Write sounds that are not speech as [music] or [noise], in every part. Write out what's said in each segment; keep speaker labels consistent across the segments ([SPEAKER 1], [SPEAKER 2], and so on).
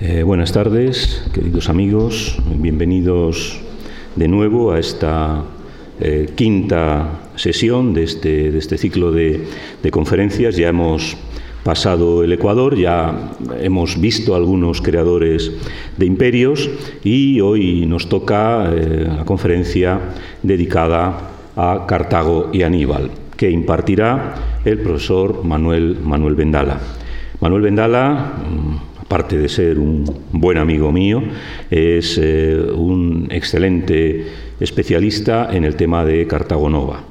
[SPEAKER 1] Eh, buenas tardes, queridos amigos. Bienvenidos de nuevo a esta eh, quinta sesión de este, de este ciclo de, conferencias. Ya hemos pasado el Ecuador, ya hemos visto algunos creadores de imperios y hoy nos toca eh, la conferencia dedicada a Cartago y Aníbal, que impartirá el profesor Manuel, Manuel Vendala. Manuel Vendala mm, aparte de ser un buen amigo mío, es eh, un excelente especialista en el tema de Cartago Nova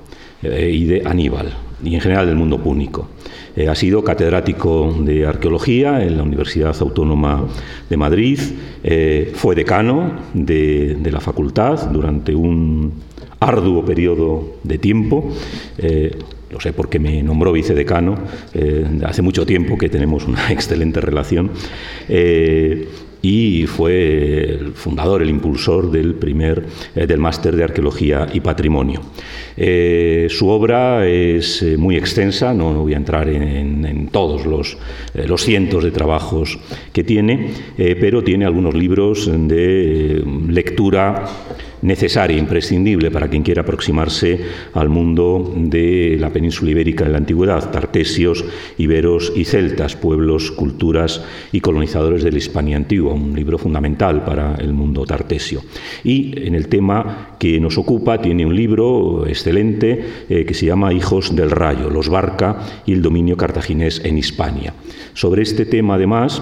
[SPEAKER 1] eh, y de Aníbal, y en general del mundo púnico. Eh, ha sido catedrático de arqueología en la Universidad Autónoma de Madrid, fue decano de, la facultad durante un arduo periodo de tiempo lo sé porque me nombró vicedecano, eh, hace mucho tiempo que tenemos una [laughs] excelente relación, eh, y fue el fundador, el impulsor del primer, eh, del máster de arqueología y patrimonio. su obra es muy extensa, no, voy a entrar en, todos los, los, cientos de trabajos que tiene, pero tiene algunos libros de lectura necesaria, imprescindible para quien quiera aproximarse al mundo de la península ibérica en la antigüedad, tartesios, iberos y celtas, pueblos, culturas y colonizadores de la Hispania antigua, un libro fundamental para el mundo tartesio. Y en el tema que nos ocupa tiene un libro excelente eh, que se llama Hijos del Rayo, los Barca y el dominio cartaginés en Hispania. Sobre este tema, además,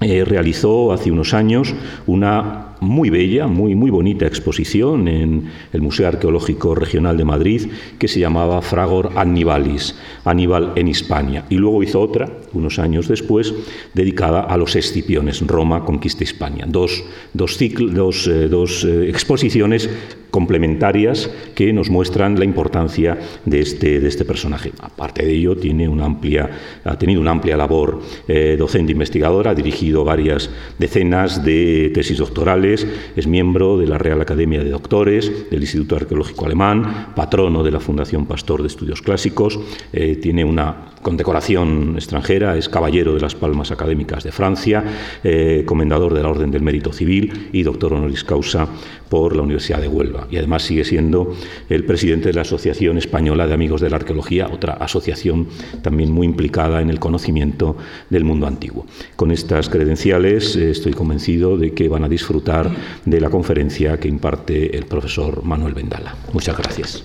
[SPEAKER 1] eh, realizó hace unos años una muy bella, muy, muy bonita exposición en el Museo Arqueológico Regional de Madrid que se llamaba Fragor Annibalis, Aníbal en Hispania. Y luego hizo otra, unos años después, dedicada a los Escipiones, Roma conquista Hispania. Dos, dos, dos, eh, dos eh, exposiciones complementarias que nos muestran la importancia de este, de este personaje. Aparte de ello, tiene una amplia, ha tenido una amplia labor eh, docente investigadora, ha dirigido varias decenas de tesis doctorales, es miembro de la Real Academia de Doctores, del Instituto Arqueológico Alemán, patrono de la Fundación Pastor de Estudios Clásicos, eh, tiene una condecoración extranjera, es caballero de las Palmas Académicas de Francia, eh, comendador de la Orden del Mérito Civil y doctor honoris causa por la Universidad de Huelva. Y además sigue siendo el presidente de la Asociación Española de Amigos de la Arqueología, otra asociación también muy implicada en el conocimiento del mundo antiguo. Con estas credenciales eh, estoy convencido de que van a disfrutar de la conferencia que imparte el profesor Manuel Vendala. Muchas gracias.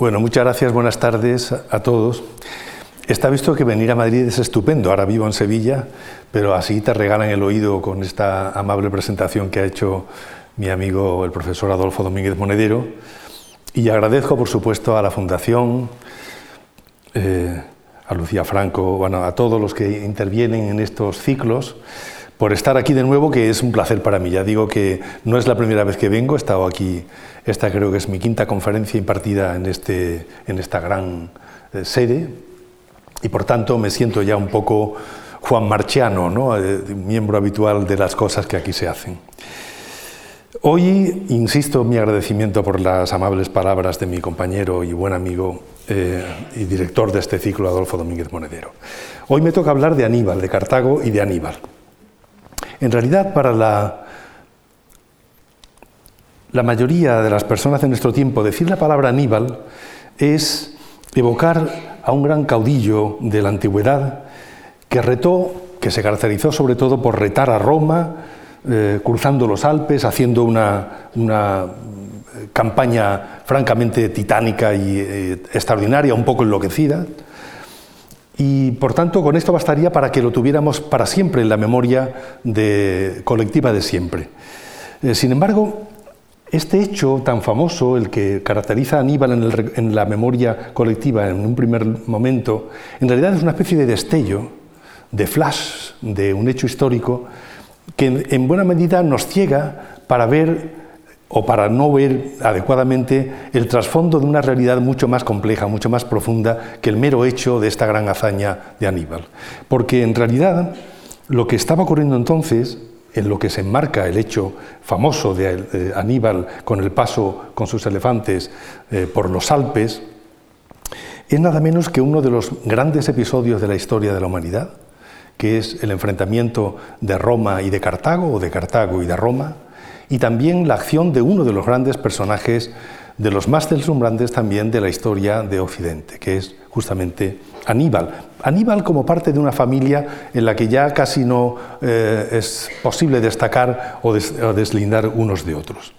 [SPEAKER 2] Bueno, muchas gracias, buenas tardes a todos. Está visto que venir a Madrid es estupendo. Ahora vivo en Sevilla, pero así te regalan el oído con esta amable presentación que ha hecho mi amigo el profesor Adolfo Domínguez Monedero. Y agradezco, por supuesto, a la Fundación, eh, a Lucía Franco, bueno, a todos los que intervienen en estos ciclos, por estar aquí de nuevo, que es un placer para mí. Ya digo que no es la primera vez que vengo, he estado aquí, esta creo que es mi quinta conferencia impartida en, este, en esta gran eh, sede y por tanto me siento ya un poco Juan Marchiano, ¿no? Eh, miembro habitual de las cosas que aquí se hacen. Hoy insisto mi agradecimiento por las amables palabras de mi compañero y buen amigo eh, y director de este ciclo, Adolfo Domínguez Monedero. Hoy me toca hablar de Aníbal, de Cartago y de Aníbal. En realidad, para la, la mayoría de las personas de nuestro tiempo, decir la palabra Aníbal es evocar a un gran caudillo de la antigüedad que retó, que se caracterizó sobre todo por retar a Roma, eh, cruzando los Alpes, haciendo una, eh, campaña francamente titánica y eh, extraordinaria, un poco enloquecida. Y por tanto, con esto bastaría para que lo tuviéramos para siempre en la memoria colectiva de siempre. sin embargo, este hecho tan famoso, el que caracteriza a Aníbal en, la memoria colectiva en un primer momento, en realidad es una especie de destello, de flash de un hecho histórico que en, buena medida nos ciega para ver o para no ver adecuadamente el trasfondo de una realidad mucho más compleja, mucho más profunda que el mero hecho de esta gran hazaña de Aníbal. Porque en realidad lo que estaba ocurriendo entonces en lo que se enmarca el hecho famoso de Aníbal con el paso con sus elefantes eh, por los Alpes, es nada menos que uno de los grandes episodios de la historia de la humanidad, que es el enfrentamiento de Roma y de Cartago, o de Cartago y de Roma, y también la acción de uno de los grandes personajes, de los más deslumbrantes también de la historia de Occidente, que es justamente Aníbal. Aníbal como parte de una familia en la que ya casi no eh, es posible destacar o, o deslindar unos de otros.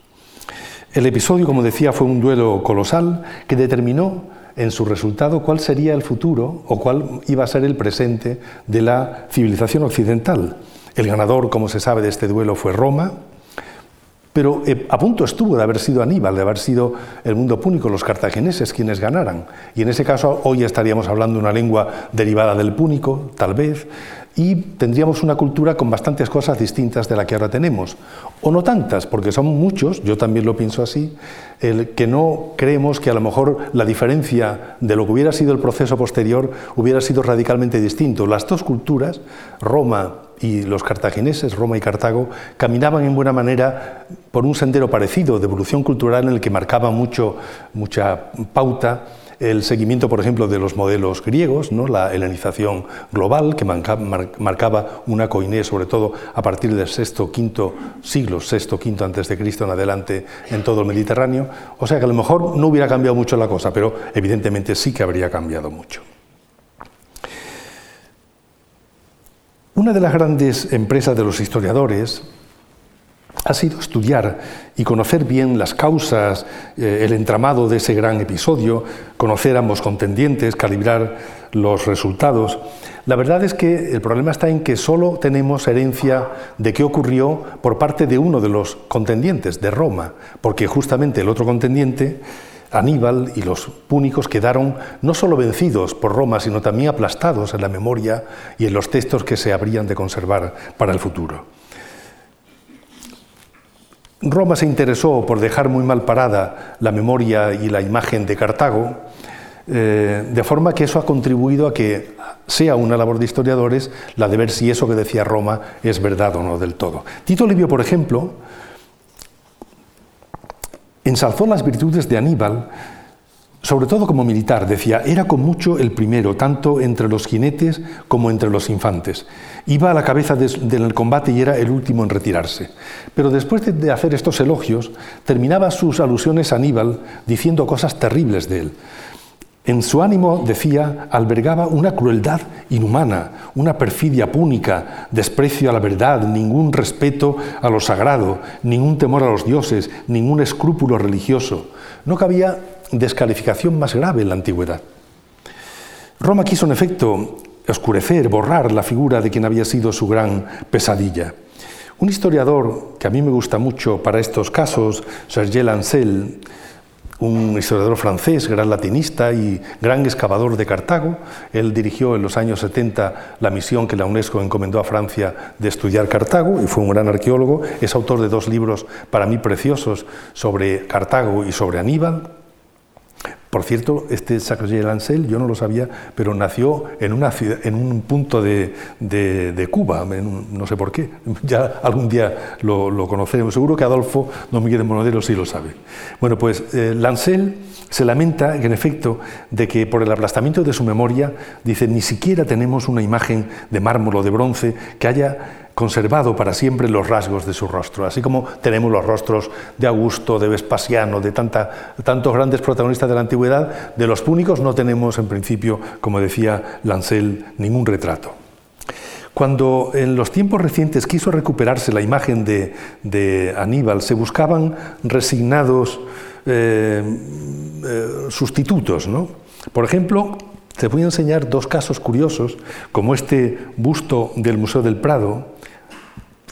[SPEAKER 2] El episodio, como decía, fue un duelo colosal que determinó en su resultado cuál sería el futuro o cuál iba a ser el presente de la civilización occidental. El ganador, como se sabe, de este duelo fue Roma, pero eh, a punto estuvo de haber sido Aníbal, de haber sido el mundo púnico, los cartagineses quienes ganaran. Y en ese caso hoy estaríamos hablando una lengua derivada del púnico, tal vez, y tendríamos una cultura con bastantes cosas distintas de la que ahora tenemos. O no tantas, porque son muchos, yo también lo pienso así, que no creemos que a lo mejor la diferencia de lo que hubiera sido el proceso posterior hubiera sido radicalmente distinto. Las dos culturas, Roma y los cartagineses, Roma y Cartago, caminaban en buena manera por un sendero parecido de evolución cultural en el que marcaba mucho, mucha pauta el seguimiento, por ejemplo, de los modelos griegos, ¿no? la helenización global, que marcaba una coinés, sobre todo a partir del sexto, quinto siglo, sexto, quinto antes de Cristo en adelante, en todo el Mediterráneo. O sea que a lo mejor no hubiera cambiado mucho la cosa, pero evidentemente sí que habría cambiado mucho. Una de las grandes empresas de los historiadores ha sido estudiar y conocer bien las causas, eh, el entramado de ese gran episodio, conocer ambos contendientes, calibrar los resultados. La verdad es que el problema está en que solo tenemos herencia de qué ocurrió por parte de uno de los contendientes, de Roma, porque justamente el otro contendiente, Aníbal y los púnicos quedaron no solo vencidos por Roma, sino también aplastados en la memoria y en los textos que se habrían de conservar para el futuro. Roma se interesó por dejar muy mal parada la memoria y la imagen de Cartago, eh, de forma que eso ha contribuido a que sea una labor de historiadores la de ver si eso que decía Roma es verdad o no del todo. Tito Livio, por ejemplo, ensalzó las virtudes de Aníbal sobre todo como militar, decía, era con mucho el primero, tanto entre los jinetes como entre los infantes. Iba a la cabeza del combate y era el último en retirarse. Pero después de, hacer estos elogios, terminaba sus alusiones a Aníbal diciendo cosas terribles de él. En su ánimo, decía, albergaba una crueldad inhumana, una perfidia púnica, desprecio a la verdad, ningún respeto a lo sagrado, ningún temor a los dioses, ningún escrúpulo religioso. No cabía descalificación más grave en la antigüedad. Roma quiso, en efecto, oscurecer, borrar la figura de quien había sido su gran pesadilla. Un historiador que a mí me gusta mucho para estos casos, Serge Lancel, un historiador francés, gran latinista y gran excavador de Cartago. Él dirigió en los años 70 la misión que la UNESCO encomendó a Francia de estudiar Cartago y fue un gran arqueólogo. Es autor de dos libros para mí preciosos sobre Cartago y sobre Aníbal. Por cierto, este Sacre Lancel, yo no lo sabía, pero nació en, una en un punto de, Cuba, no sé por qué. [laughs] Ya algún día lo, conoceremos. Seguro que Adolfo no Miguel de Monodero sí lo sabe. Bueno, pues eh, Lancel se lamenta, en efecto, de que por el aplastamiento de su memoria, dice, ni siquiera tenemos una imagen de mármol o de bronce que haya conservado para siempre los rasgos de su rostro, así como tenemos los rostros de Augusto, de Vespasiano, de tantos grandes protagonistas de la antigüedad, de los púnicos no tenemos en principio, como decía Lancel, ningún retrato. Cuando en los tiempos recientes quiso recuperarse la imagen de, Aníbal, se buscaban resignados eh, eh, sustitutos. ¿no? Por ejemplo, te voy a enseñar dos casos curiosos, como este busto del Museo del Prado,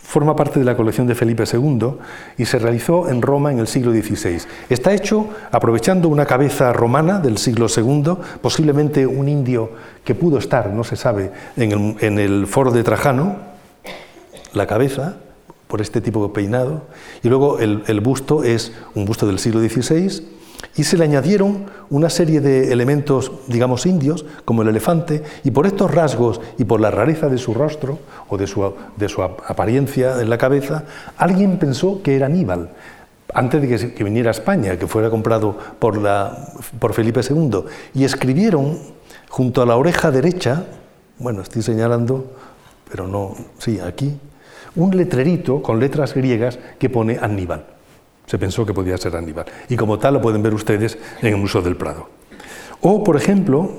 [SPEAKER 2] forma parte de la colección de Felipe II y se realizó en Roma en el siglo XVI. Está hecho aprovechando una cabeza romana del siglo II, posiblemente un indio que pudo estar, no se sabe, en el, foro de Trajano, la cabeza, por este tipo de peinado, y luego el, el busto es un busto del siglo XVI y se le añadieron una serie de elementos, digamos, indios, como el elefante, y por estos rasgos y por la rareza de su rostro o de su, de su apariencia en la cabeza, alguien pensó que era Aníbal. antes de que, viniera a España, que fuera comprado por, la, por Felipe II, y escribieron junto a la oreja derecha, bueno, estoy señalando, pero no, sí, aquí, un letrerito con letras griegas que pone Aníbal. Se pensó que podía ser Aníbal. Y como tal lo pueden ver ustedes en el Museo del Prado. O, por ejemplo,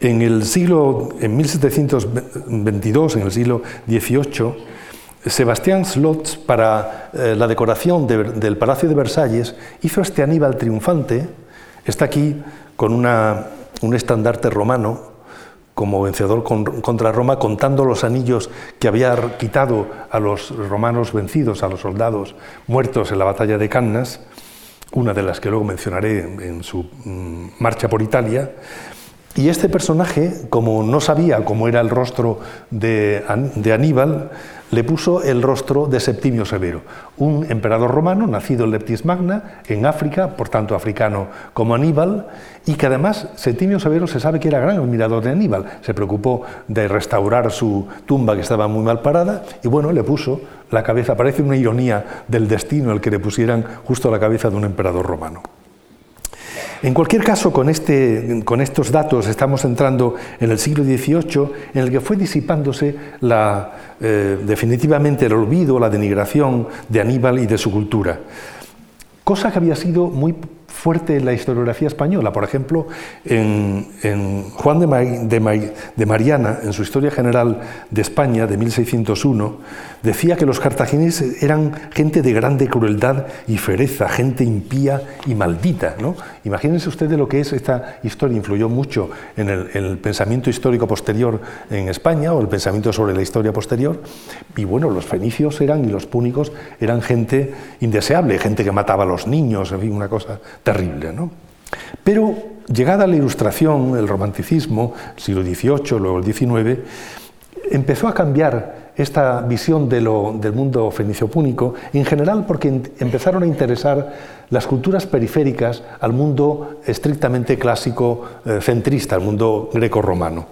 [SPEAKER 2] en el siglo, en 1722, en el siglo XVIII, Sebastián Slots, para eh, la decoración del Palacio de Versalles, hizo este Aníbal triunfante. Está aquí con un estandarte romano como vencedor contra Roma, contando los anillos que había quitado a los romanos vencidos, a los soldados muertos en la batalla de Cannas, una de las que luego mencionaré en su mm, marcha por Italia. Y este personaje, como no sabía cómo era el rostro de, Aníbal, le puso el rostro de Septimio Severo, un emperador romano nacido en Leptis Magna, en África, por tanto africano como Aníbal, y que además Septimio Severo se sabe que era gran admirador de Aníbal. Se preocupó de restaurar su tumba que estaba muy mal parada, y bueno, le puso la cabeza, parece una ironía del destino el que le pusieran justo la cabeza de un emperador romano. En cualquier caso, con, este, con, estos datos estamos entrando en el siglo XVIII, en el que fue disipándose eh, definitivamente el olvido, la denigración de Aníbal y de su cultura, cosa que había sido muy fuerte en la historiografía española. Por ejemplo, en, Juan de, Mariana, en su Historia General de España de 1601, decía que los cartagineses eran gente de grande crueldad y fereza, gente impía y maldita. ¿no? Imagínense ustedes lo que es esta historia, influyó mucho en el, pensamiento histórico posterior en España o el pensamiento sobre la historia posterior. Y bueno, los fenicios eran y los púnicos eran gente indeseable, gente que mataba a los niños, en fin, una cosa terrible. ¿no? Pero llegada la Ilustración, el romanticismo, siglo XVIII, luego el XIX, empezó a cambiar esta visión del mundo fenicio-púnico, en general porque empezaron a interesar las culturas periféricas al mundo estrictamente clásico eh, centrista, al mundo greco-romano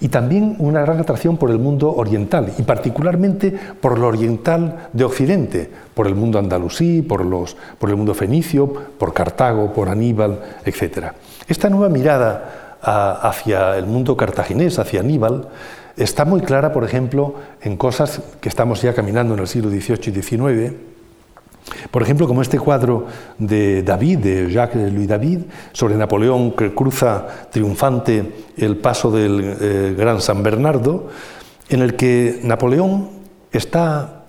[SPEAKER 2] y también una gran atracción por el mundo oriental, y particularmente por lo oriental de Occidente, por el mundo andalusí, por, los, por el mundo fenicio, por Cartago, por Aníbal, etc. Esta nueva mirada hacia el mundo cartaginés, hacia Aníbal, está muy clara, por ejemplo, en cosas que estamos ya caminando en el siglo XVIII y XIX, por ejemplo, como este cuadro de David, de Jacques Louis David, sobre Napoleón que cruza triunfante el paso del eh, Gran San Bernardo, en el que Napoleón está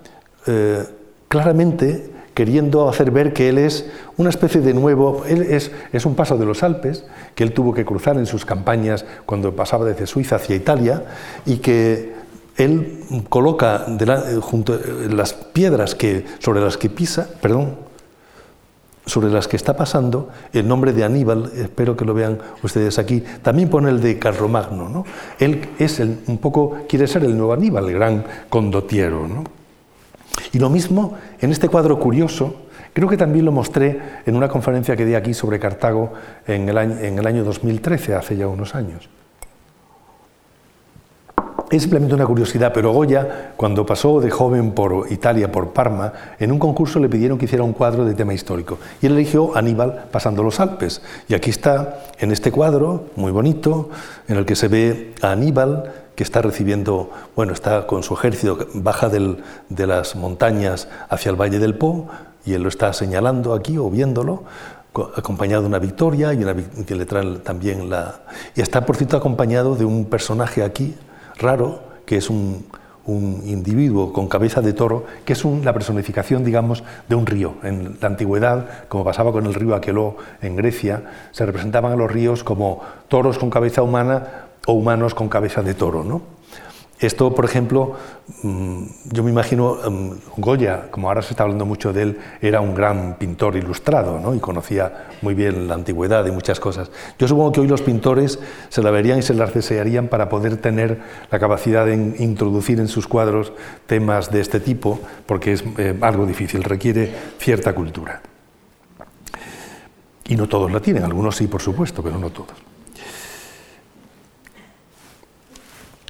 [SPEAKER 2] eh, claramente queriendo hacer ver que él es una especie de nuevo, él es, es, un paso de los Alpes, que él tuvo que cruzar en sus campañas cuando pasaba desde Suiza hacia Italia, y que él coloca junto las piedras que, sobre las que pisa, perdón, sobre las que está pasando, el nombre de Aníbal, espero que lo vean ustedes aquí, también pone el de Carlomagno. ¿no? Él es un poco, quiere ser el nuevo Aníbal, el gran condotiero. ¿no? Y lo mismo en este cuadro curioso, creo que también lo mostré en una conferencia que di aquí sobre Cartago en el año, en el año 2013, hace ya unos años. Es simplemente una curiosidad, pero Goya, cuando pasó de joven por Italia, por Parma, en un concurso le pidieron que hiciera un cuadro de tema histórico. Y él eligió Aníbal pasando los Alpes. Y aquí está, en este cuadro, muy bonito, en el que se ve a Aníbal, que está recibiendo, bueno, está con su ejército, baja de las montañas hacia el Valle del Po, y él lo está señalando aquí o viéndolo, acompañado de una victoria y le trae también la... Y está, por cierto, acompañado de un personaje aquí, raro, que es un, individuo con cabeza de toro, que es la personificación, digamos, de un río. En la antigüedad, como pasaba con el río Aqueló en Grecia, se representaban a los ríos como toros con cabeza humana o humanos con cabeza de toro. ¿no? Esto, por ejemplo, mm, yo me imagino, mm, Goya, como ahora se está hablando mucho de él, era un gran pintor ilustrado ¿no? y conocía muy bien la antigüedad y muchas cosas. Yo supongo que hoy los pintores se la verían y se las desearían para poder tener la capacidad de introducir en sus cuadros temas de este tipo, porque es eh, algo difícil, requiere cierta cultura. Y no todos la tienen, algunos sí, por supuesto, pero no todos.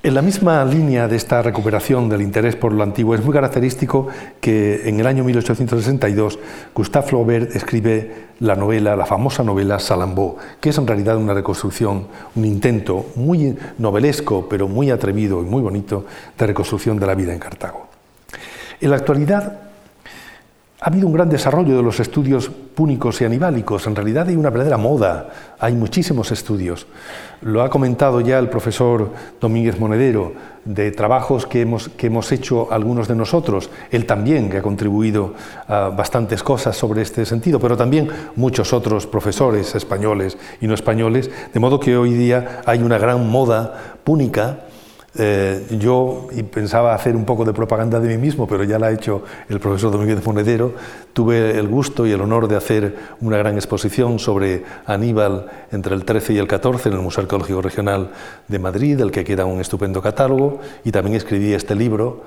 [SPEAKER 2] En la misma línea de esta recuperación del interés por lo antiguo es muy característico que en el año 1862 Gustave Flaubert escribe la novela, la famosa novela Salambó, que es en realidad una reconstrucción, un intento muy novelesco, pero muy atrevido y muy bonito de reconstrucción de la vida en Cartago. En la actualidad ha habido un gran desarrollo de los estudios púnicos y anibálicos. En realidad hay una verdadera moda, hay muchísimos estudios. Lo ha comentado ya el profesor Domínguez Monedero, de trabajos que hemos, que hemos hecho algunos de nosotros. Él también, que ha contribuido a bastantes cosas sobre este sentido, pero también muchos otros profesores españoles y no españoles. De modo que hoy día hay una gran moda púnica eh, yo pensaba hacer un poco de propaganda de mí mismo, pero ya la ha hecho el profesor Domínguez Monedero. Tuve el gusto y el honor de hacer una gran exposición sobre Aníbal entre el 13 y el 14 en el Museo Arqueológico Regional de Madrid, del que queda un estupendo catálogo, y también escribí este libro.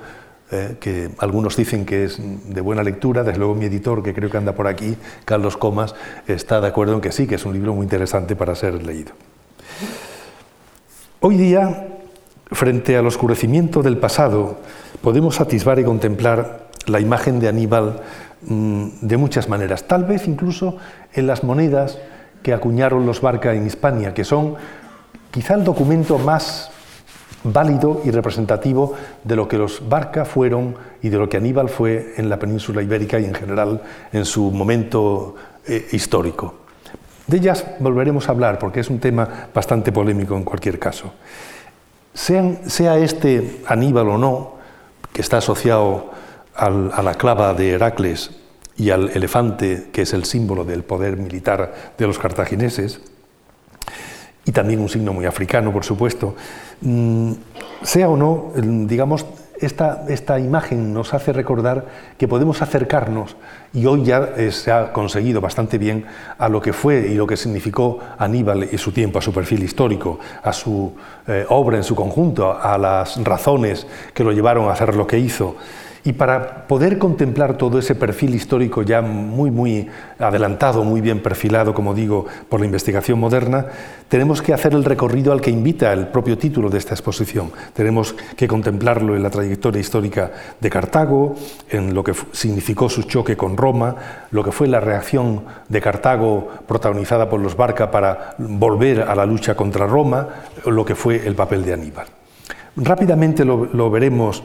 [SPEAKER 2] Eh, que algunos dicen que es de buena lectura, desde luego mi editor, que creo que anda por aquí, Carlos Comas, está de acuerdo en que sí, que es un libro muy interesante para ser leído. Hoy día Frente al oscurecimiento del pasado, podemos atisbar y contemplar la imagen de Aníbal mm, de muchas maneras, tal vez incluso en las monedas que acuñaron los Barca en Hispania, que son quizá el documento más válido y representativo de lo que los Barca fueron y de lo que Aníbal fue en la península ibérica y en general en su momento eh, histórico. De ellas volveremos a hablar porque es un tema bastante polémico en cualquier caso sea este Aníbal o no, que está asociado a la clava de Heracles y al elefante, que es el símbolo del poder militar de los cartagineses, y también un signo muy africano, por supuesto, mm, sea o no, digamos, esta, esta, imagen nos hace recordar que podemos acercarnos, y hoy ya eh, se ha conseguido bastante bien, a lo que fue y lo que significó Aníbal y su tiempo, a su perfil histórico, a su eh, obra en su conjunto, a las razones que lo llevaron a hacer lo que hizo. Y para poder contemplar todo ese perfil histórico ya muy, muy adelantado, muy bien perfilado, como digo, por la investigación moderna, tenemos que hacer el recorrido al que invita el propio título de esta exposición. Tenemos que contemplarlo en la trayectoria histórica de Cartago, en lo que significó su choque con Roma, lo que fue la reacción de Cartago protagonizada por los Barca para volver a la lucha contra Roma, lo que fue el papel de Aníbal. Rápidamente lo, veremos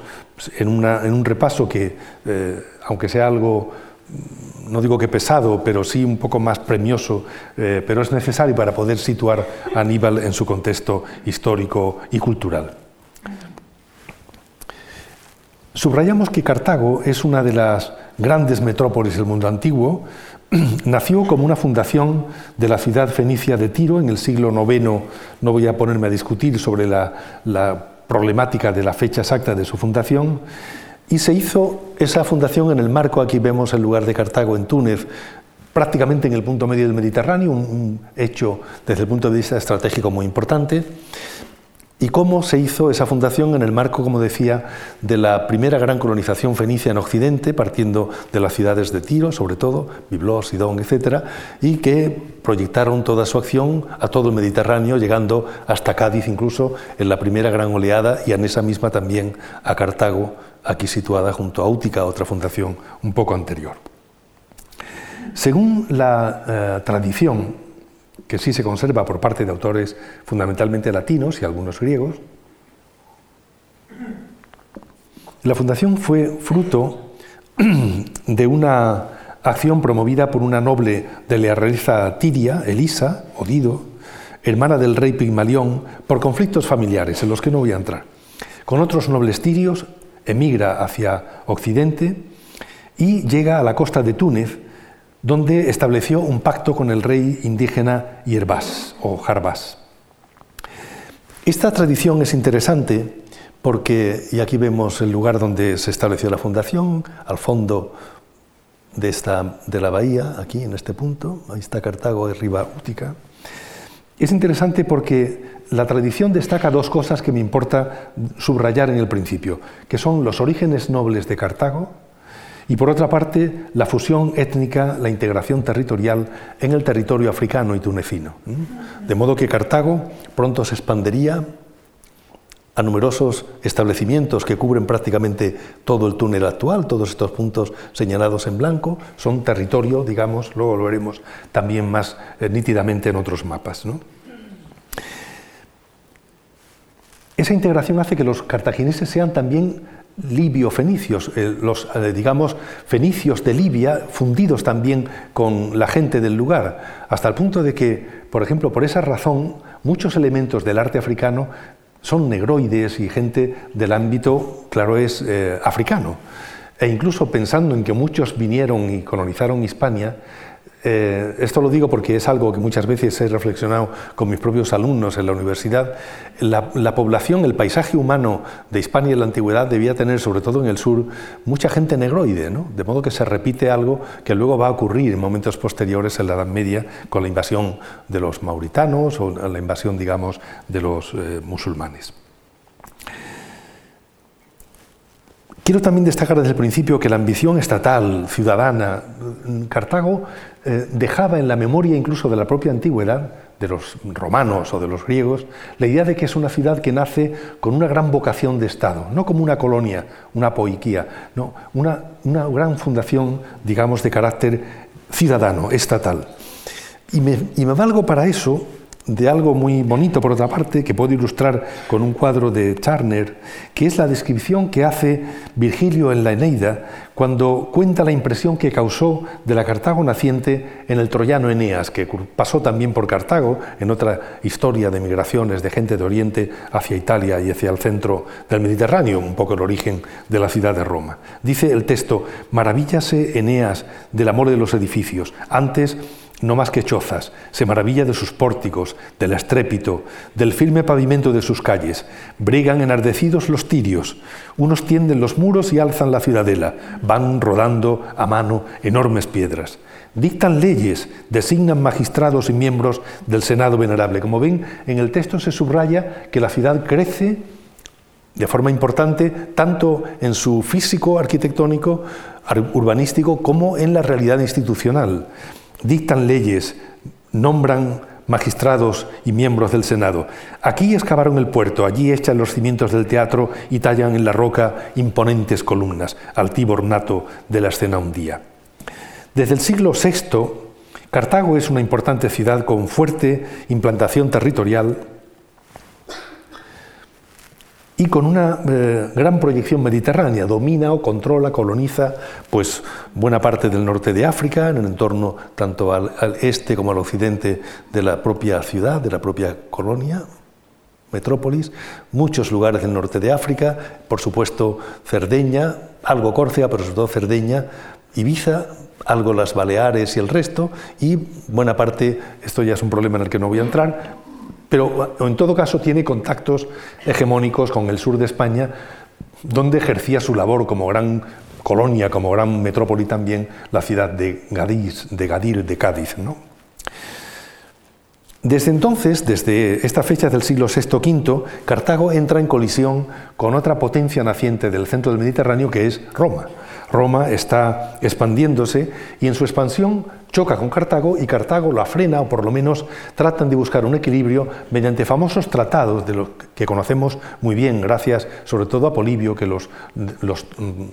[SPEAKER 2] en, un repaso que, eh, aunque sea algo, mm, no digo que pesado, pero sí un poco más premioso, eh, pero es necesario para poder situar a Aníbal en su contexto histórico y cultural. Subrayamos que Cartago es una de las grandes metrópolis del mundo antiguo, [clears throat] nació como una fundación de la ciudad fenicia de Tiro en el siglo IX. No voy a ponerme a discutir sobre la problemática de la fecha exacta de su fundación, y se hizo esa fundación en el marco, aquí vemos el lugar de Cartago en Túnez, prácticamente en el punto medio del Mediterráneo, un, hecho desde el punto de vista estratégico muy importante y cómo se hizo esa fundación en el marco, como decía, de la primera gran colonización fenicia en Occidente, partiendo de las ciudades de Tiro, sobre todo, Biblos, Sidón, etc., y que proyectaron toda su acción a todo el Mediterráneo, llegando hasta Cádiz incluso en la primera gran oleada y en esa misma también a Cartago, aquí situada junto a Útica, otra fundación un poco anterior. Según la eh, tradición que sí se conserva por parte de autores fundamentalmente latinos y algunos griegos. La fundación fue fruto [clears throat] de una acción promovida por una noble de la realeza tiria, Elisa, o Dido, hermana del rey Pigmalión, por conflictos familiares en los que no voy a entrar. Con otros nobles tirios emigra hacia Occidente y llega a la costa de Túnez, donde estableció un pacto con el rey indígena Yerbás o Jarbás. Esta tradición es interesante porque, y aquí vemos el lugar donde se estableció la fundación, al fondo de, esta, de la bahía, aquí en este punto, ahí está Cartago, arriba Útica. Es interesante porque la tradición destaca dos cosas que me importa subrayar en el principio, que son los orígenes nobles de Cartago, y por otra parte, la fusión étnica, la integración territorial en el territorio africano y tunecino. De modo que Cartago pronto se expandería a numerosos establecimientos que cubren prácticamente todo el túnel actual, todos estos puntos señalados en blanco, son territorio, digamos, luego lo veremos también más eh, nítidamente en otros mapas. Esa integración hace que los cartagineses sean también libio-fenicios, eh, los, eh, digamos, fenicios de Libia fundidos también con la gente del lugar, hasta el punto de que, por ejemplo, por esa razón, muchos elementos del arte africano son negroides y gente del ámbito, claro, es eh, africano. E incluso pensando en que muchos vinieron y colonizaron Hispania, eh, esto lo digo porque es algo que muchas veces he reflexionado con mis propios alumnos en la universidad. La, población, el paisaje humano de Hispania en la antigüedad debía tener, sobre todo en el sur, mucha gente negroide, ¿no? de modo que se repite algo que luego va a ocurrir en momentos posteriores en la Edad Media con la invasión de los mauritanos o la invasión, digamos, de los eh, musulmanes. Quiero también destacar desde el principio que la ambición estatal, ciudadana, Cartago eh, dejaba en la memoria incluso de la propia antigüedad, de los romanos o de los griegos, la idea de que es una ciudad que nace con una gran vocación de Estado, no como una colonia, una poiquía, no, una, una gran fundación, digamos, de carácter ciudadano, estatal. Y me, y me valgo para eso de algo muy bonito, por otra parte, que puedo ilustrar con un cuadro de Turner, que es la descripción que hace Virgilio en la Eneida cuando cuenta la impresión que causó de la Cartago naciente en el troyano Eneas, que pasó también por Cartago en otra historia de migraciones de gente de Oriente hacia Italia y hacia el centro del Mediterráneo, un poco el origen de la ciudad de Roma. Dice el texto, maravíllase Eneas del amor de los edificios, antes no más que chozas, se maravilla de sus pórticos, del estrépito, del firme pavimento de sus calles. Brigan enardecidos los tirios, unos tienden los muros y alzan la ciudadela, van rodando a mano enormes piedras. Dictan leyes, designan magistrados y miembros del Senado venerable. Como ven, en el texto se subraya que la ciudad crece de forma importante tanto en su físico arquitectónico, urbanístico, como en la realidad institucional dictan leyes, nombran magistrados y miembros del Senado. Aquí excavaron el puerto, allí echan los cimientos del teatro y tallan en la roca imponentes columnas, altivo ornato de la escena un día. Desde el siglo VI, Cartago es una importante ciudad con fuerte implantación territorial y con una eh, gran proyección mediterránea. Domina o controla, coloniza pues, buena parte del norte de África, en el entorno tanto al, este como al occidente de la propia ciudad, de la propia colonia, metrópolis, muchos lugares del norte de África, por supuesto Cerdeña, algo Córcega, pero sobre todo Cerdeña, Ibiza, algo las Baleares y el resto, y buena parte, esto ya es un problema en el que no voy a entrar, pero en todo caso tiene contactos hegemónicos con el sur de España, donde ejercía su labor como gran colonia, como gran metrópoli también, la ciudad de Gadís, de Gadir, de Cádiz. Desde entonces, desde esta fecha del siglo VI-V, Cartago entra en colisión con otra potencia naciente del centro del Mediterráneo que es Roma. Roma está expandiéndose y en su expansión choca con Cartago y Cartago la frena o por lo menos tratan de buscar un equilibrio mediante famosos tratados de los que conocemos muy bien gracias sobre todo a Polibio que los, los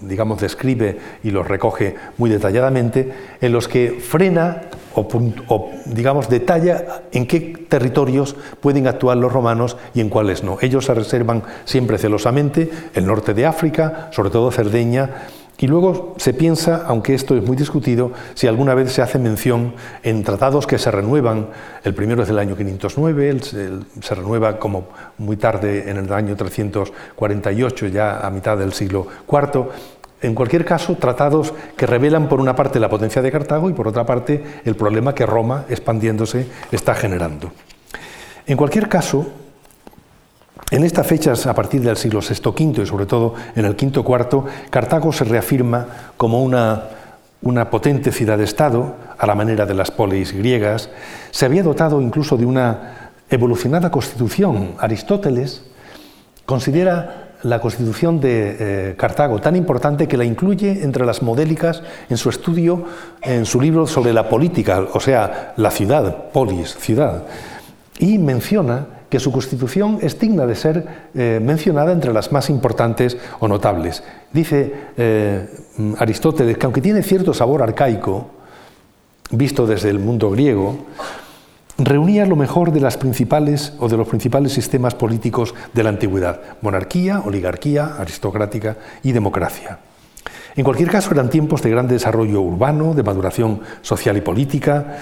[SPEAKER 2] digamos describe y los recoge muy detalladamente en los que frena o, o, digamos detalla en qué territorios pueden actuar los romanos y en cuáles no. Ellos se reservan siempre celosamente el norte de África, sobre todo Cerdeña, y luego se piensa, aunque esto es muy discutido, si alguna vez se hace mención en tratados que se renuevan, el primero es del año 509, se renueva como muy tarde en el año 348, ya a mitad del siglo IV, en cualquier caso, tratados que revelan por una parte la potencia de Cartago y por otra parte el problema que Roma, expandiéndose, está generando. En cualquier caso, en estas fechas, a partir del siglo VI, V y sobre todo en el V, IV, Cartago se reafirma como una, una potente ciudad-estado, a la manera de las polis griegas. Se había dotado incluso de una evolucionada constitución. Aristóteles considera la constitución de eh, Cartago tan importante que la incluye entre las modélicas en su estudio, en su libro sobre la política, o sea, la ciudad, polis, ciudad. Y menciona que su constitución es digna de ser eh, mencionada entre las más importantes o notables. Dice eh, Aristóteles que aunque tiene cierto sabor arcaico, visto desde el mundo griego, reunía lo mejor de las principales o de los principales sistemas políticos de la antigüedad: monarquía, oligarquía, aristocrática y democracia. En cualquier caso, eran tiempos de gran desarrollo urbano, de maduración social y política,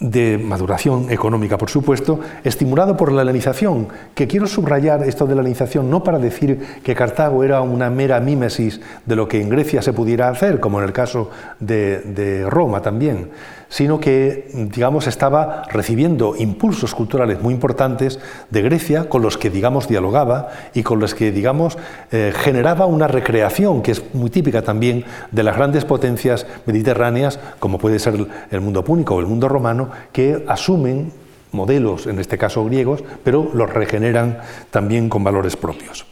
[SPEAKER 2] de maduración económica, por supuesto, estimulado por la helenización, que quiero subrayar esto de la helenización no para decir que Cartago era una mera mímesis de lo que en Grecia se pudiera hacer, como en el caso de, de Roma también, sino que, digamos, estaba recibiendo impulsos culturales muy importantes de Grecia, con los que, digamos, dialogaba y con los que, digamos, eh, generaba una recreación que es muy típica también de las grandes potencias mediterráneas, como puede ser el mundo púnico o el mundo romano, que asumen modelos, en este caso griegos, pero los regeneran también con valores propios.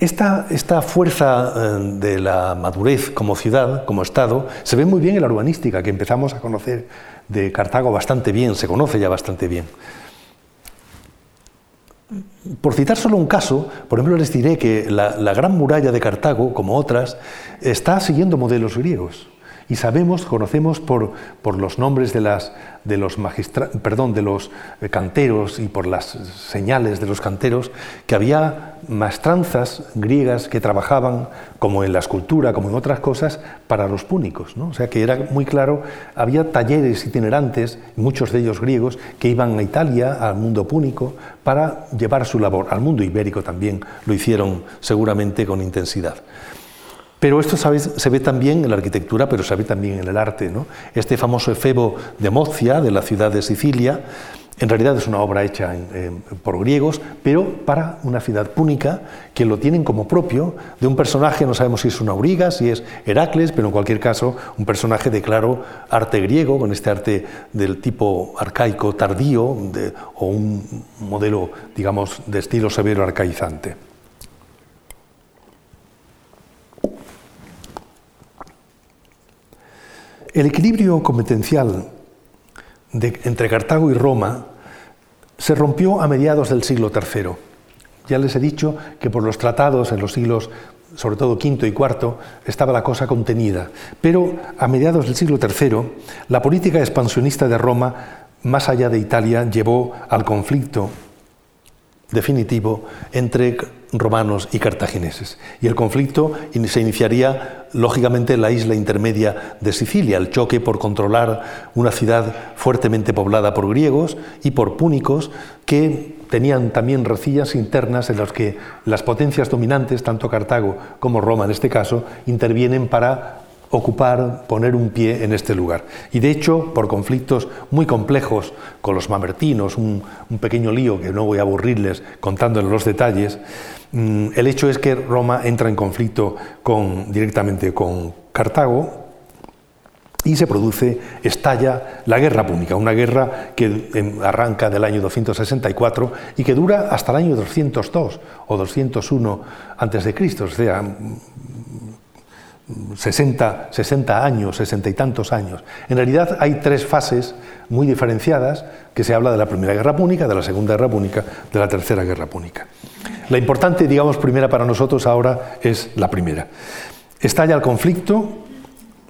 [SPEAKER 2] Esta, fuerza eh, de la madurez como ciudad, como Estado, se ve muy bien en la urbanística, que empezamos a conocer de Cartago bastante bien, se conoce ya bastante bien. Por citar solo un caso, por ejemplo, les diré que la gran muralla de Cartago, como otras, está siguiendo modelos griegos. Y sabemos, conocemos por, por los nombres de, de, los perdón, de los canteros y por las señales de los canteros que había maestranzas griegas que trabajaban, como en la escultura, como en otras cosas, para los púnicos. ¿no? O sea que era muy claro, había talleres itinerantes, muchos de ellos griegos, que iban a Italia, al mundo púnico, para llevar su labor. Al mundo ibérico también lo hicieron seguramente con intensidad. Pero esto se ve también en la arquitectura, pero se ve también en el arte. Este famoso efebo de Mozia, de la ciudad de Sicilia, en realidad es una obra hecha por griegos, pero para una ciudad púnica que lo tienen como propio de un personaje, no sabemos si es una auriga, si es Heracles, pero en cualquier caso un personaje de claro arte griego, con este arte del tipo arcaico tardío o un modelo, digamos, de estilo severo arcaizante. El equilibrio competencial entre Cartago y Roma se rompió a mediados del siglo III. Ya les he dicho que por los tratados en los siglos, sobre todo V y IV, estaba la cosa contenida. Pero a mediados del siglo III, la política expansionista de Roma, más allá de Italia, llevó al conflicto definitivo entre romanos y cartagineses. Y el conflicto se iniciaría, lógicamente, en la isla intermedia de Sicilia, el choque por controlar una ciudad fuertemente poblada por griegos y por púnicos que tenían también recillas internas en las que las potencias dominantes, tanto Cartago como Roma en este caso, intervienen para ocupar, poner un pie en este lugar. Y de hecho, por conflictos muy complejos con los mamertinos, un, pequeño lío que no voy a aburrirles contándoles los detalles, mm, el hecho es que Roma entra en conflicto con, directamente con Cartago y se produce, estalla la guerra púnica, una guerra que em, arranca del año 264 y que dura hasta el año 202 o 201 antes de Cristo, sea, 60, 60 años, 60 y tantos años. En realidad hay tres fases muy diferenciadas que se habla de la Primera Guerra Púnica, de la Segunda Guerra Púnica, de la Tercera Guerra Púnica. La importante, digamos, primera para nosotros ahora es la primera. Estalla el conflicto,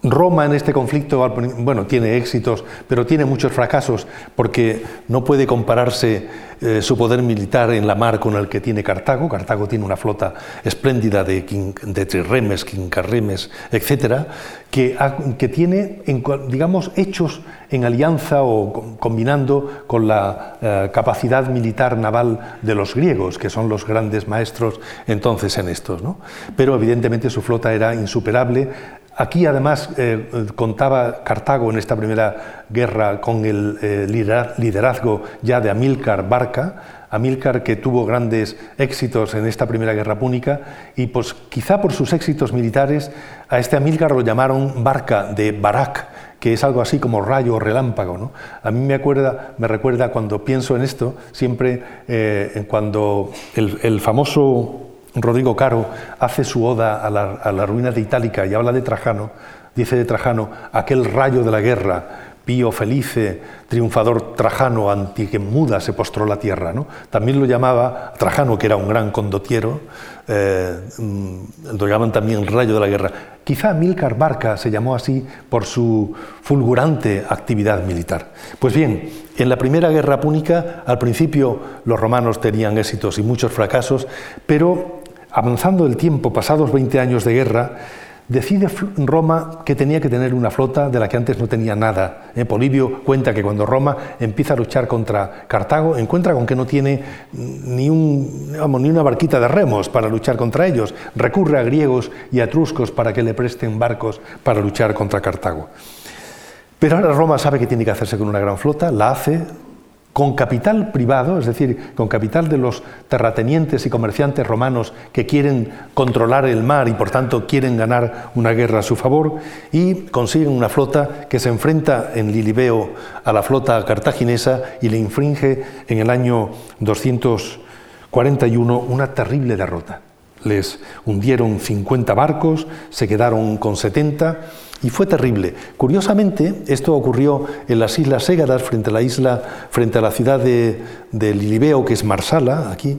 [SPEAKER 2] Roma en este conflicto, bueno, tiene éxitos, pero tiene muchos fracasos porque no puede compararse eh, su poder militar en la mar con el que tiene Cartago. Cartago tiene una flota espléndida de, de trirremes, quincarremes, etcétera, que, tiene, digamos, hechos en alianza o combinando con la eh, capacidad militar naval de los griegos, que son los grandes maestros entonces en estos. ¿no? Pero evidentemente su flota era insuperable Aquí además eh, contaba Cartago en esta primera guerra con el eh, liderazgo ya de Amílcar Barca, Amílcar que tuvo grandes éxitos en esta primera guerra púnica y pues quizá por sus éxitos militares a este Amílcar lo llamaron Barca de Barak, que es algo así como rayo o relámpago. A mí me, acuerda, me recuerda cuando pienso en esto, siempre eh, cuando el famoso Rodrigo Caro hace su oda a la, ruina de Itálica y habla de Trajano, dice de Trajano, aquel rayo de la guerra, Pío Felice, triunfador Trajano, anti que muda se postró la tierra. ¿no? También lo llamaba Trajano, que era un gran condotiero, eh, mm, lo llamaban también rayo de la guerra. Quizá Milcar Barca se llamó así por su fulgurante actividad militar. Pues bien, en la primera guerra púnica, al principio los romanos tenían éxitos y muchos fracasos, pero avanzando el tiempo, pasados 20 años de guerra, decide Roma que tenía que tener una flota de la que antes no tenía nada. Eh, Polibio cuenta que cuando Roma empieza a luchar contra Cartago, encuentra con que no tiene ni, un, ni una barquita de remos para luchar contra ellos. Recurre a griegos y etruscos para que le presten barcos para luchar contra Cartago. Pero ahora Roma sabe que tiene que hacerse con una gran flota, la hace, con capital privado, es decir, con capital de los terratenientes y comerciantes romanos que quieren controlar el mar y por tanto quieren ganar una guerra a su favor, y consiguen una flota que se enfrenta en Lilibeo a la flota cartaginesa y le infringe en el año 241 una terrible derrota. Les hundieron 50 barcos, se quedaron con 70 y fue terrible. Curiosamente, esto ocurrió en las Islas Égadas, frente a la isla, frente a la ciudad de, de Lilibeo, que es Marsala, aquí.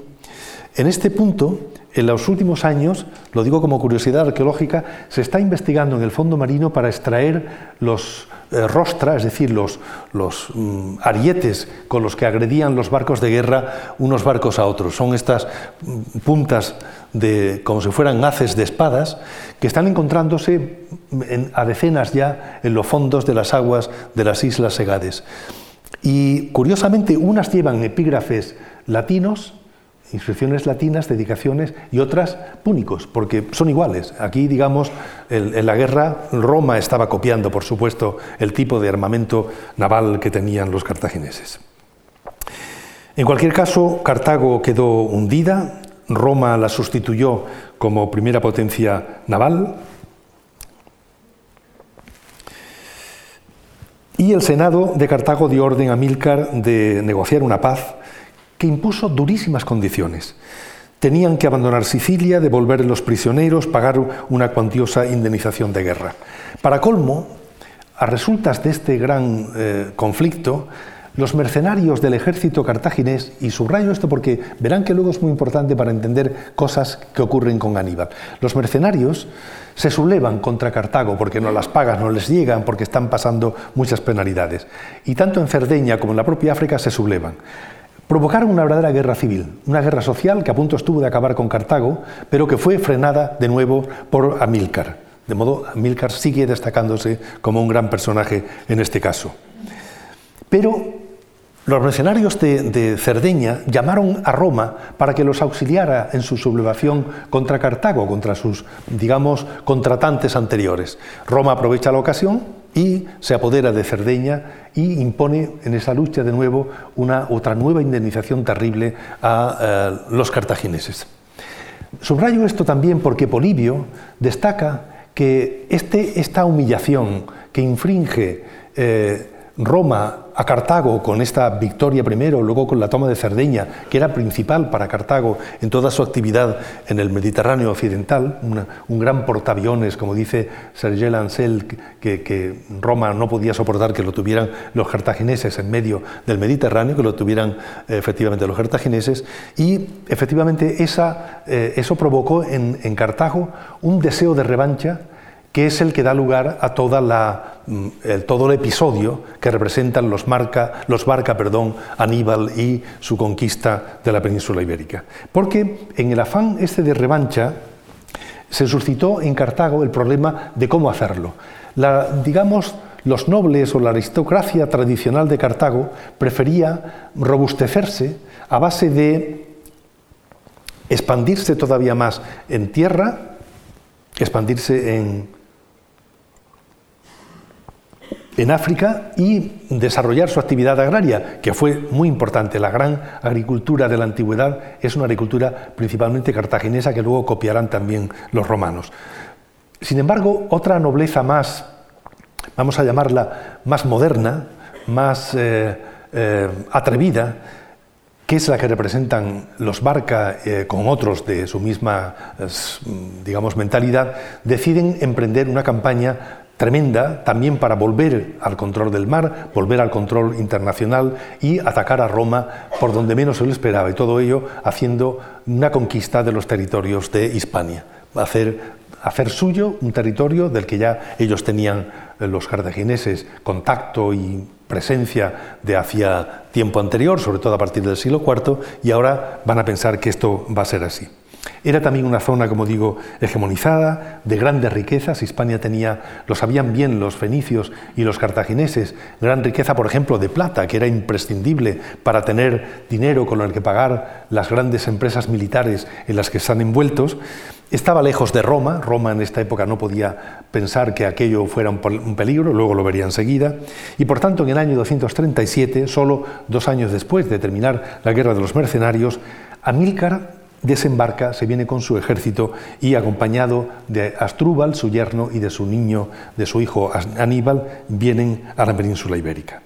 [SPEAKER 2] En este punto, en los últimos años, lo digo como curiosidad arqueológica, se está investigando en el fondo marino para extraer los eh, rostras, es decir, los, los mm, arietes con los que agredían los barcos de guerra unos barcos a otros. Son estas mm, puntas de, como si fueran haces de espadas que están encontrándose a decenas ya en los fondos de las aguas de las islas Segades. Y curiosamente, unas llevan epígrafes latinos inscripciones latinas, dedicaciones y otras púnicos, porque son iguales. Aquí, digamos, en la guerra Roma estaba copiando, por supuesto, el tipo de armamento naval que tenían los cartagineses. En cualquier caso, Cartago quedó hundida, Roma la sustituyó como primera potencia naval, y el Senado de Cartago dio orden a Milcar de negociar una paz que impuso durísimas condiciones. Tenían que abandonar Sicilia, devolver los prisioneros, pagar una cuantiosa indemnización de guerra. Para colmo, a resultas de este gran eh, conflicto, los mercenarios del ejército cartaginés, y subrayo esto porque verán que luego es muy importante para entender cosas que ocurren con Aníbal, los mercenarios se sublevan contra Cartago porque no las pagas no les llegan, porque están pasando muchas penalidades. Y tanto en Cerdeña como en la propia África se sublevan provocaron una verdadera guerra civil, una guerra social que a punto estuvo de acabar con Cartago, pero que fue frenada de nuevo por Amílcar. De modo, Amílcar sigue destacándose como un gran personaje en este caso. Pero los mercenarios de, Cerdeña llamaron a Roma para que los auxiliara en su sublevación contra Cartago, contra sus, digamos, contratantes anteriores. Roma aprovecha la ocasión y se apodera de Cerdeña y impone en esa lucha de nuevo una otra nueva indemnización terrible a eh, los cartagineses. Subrayo esto también porque Polibio destaca que este, esta humillación que infringe eh, Roma a Cartago con esta victoria primero, luego con la toma de Cerdeña, que era principal para Cartago en toda su actividad en el Mediterráneo occidental, un gran portaaviones, como dice Serge Lancel, que, Roma no podía soportar que lo tuvieran los cartagineses en medio del Mediterráneo, que lo tuvieran eh, efectivamente los cartagineses, y efectivamente eh, eso provocó en Cartago un deseo de revancha que es el que da lugar a mm, todo el episodio que representan los, marca, los Barca, perdón, Aníbal y su conquista de la península ibérica. Porque en el afán este de revancha se suscitó en Cartago el problema de cómo hacerlo. Digamos, los nobles o la aristocracia tradicional de Cartago prefería robustecerse a base de expandirse todavía más en tierra, expandirse en en África y desarrollar su actividad agraria, que fue muy importante. La gran agricultura de la antigüedad es una agricultura principalmente cartaginesa que luego copiarán también los romanos. Sin embargo, otra nobleza más, vamos a llamarla más moderna, más eh, eh, atrevida, que es la que representan los Barca eh, con otros de su misma, digamos, mentalidad, deciden emprender una campaña tremenda también para volver al control del mar, volver al control internacional y atacar a Roma por donde menos se lo esperaba, y todo ello haciendo una conquista de los territorios de Hispania, hacer, hacer suyo un territorio del que ya ellos tenían eh, los cartagineses contacto y presencia de hacía tiempo anterior, sobre todo a partir del siglo IV, y ahora van a pensar que esto va a ser así. Era también una zona, como digo, hegemonizada, de grandes riquezas. Hispania tenía, lo sabían bien los fenicios y los cartagineses, gran riqueza, por ejemplo, de plata, que era imprescindible para tener dinero con el que pagar las grandes empresas militares en las que están envueltos. Estaba lejos de Roma, Roma en esta época no podía pensar que aquello fuera un peligro, luego lo vería enseguida, y por tanto en el año 237, solo dos años después de terminar la guerra de los mercenarios, Amílcar desembarca, se viene con su ejército y acompañado de Astrúbal, su yerno, y de su niño, de su hijo Aníbal, vienen a la península ibérica.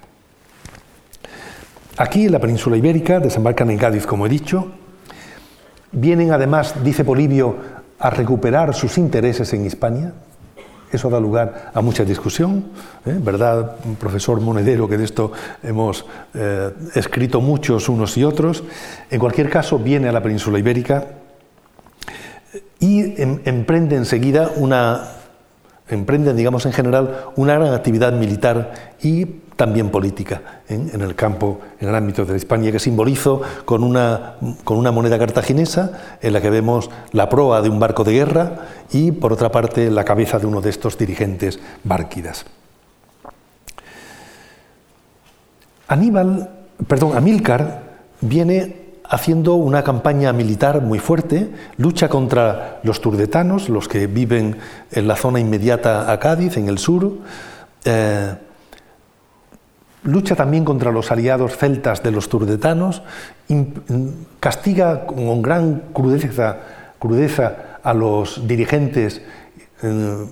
[SPEAKER 2] Aquí en la península ibérica desembarcan en Cádiz, como he dicho. Vienen además, dice Polibio, a recuperar sus intereses en Hispania, eso da lugar a mucha discusión, ¿eh? ¿verdad, profesor Monedero, que de esto hemos eh, escrito muchos unos y otros? En cualquier caso, viene a la península ibérica y em, emprende enseguida una, emprenden, digamos en general, una gran actividad militar y también política ¿eh? en el campo, en el ámbito de la España, que simbolizo con una, con una moneda cartaginesa en la que vemos la proa de un barco de guerra y, por otra parte, la cabeza de uno de estos dirigentes bárquidas. Aníbal, perdón, Amílcar viene haciendo una campaña militar muy fuerte, lucha contra los turdetanos, los que viven en la zona inmediata a Cádiz, en el sur, eh, lucha también contra los aliados celtas de los turdetanos, castiga con gran crudeza, crudeza a los dirigentes. Eh,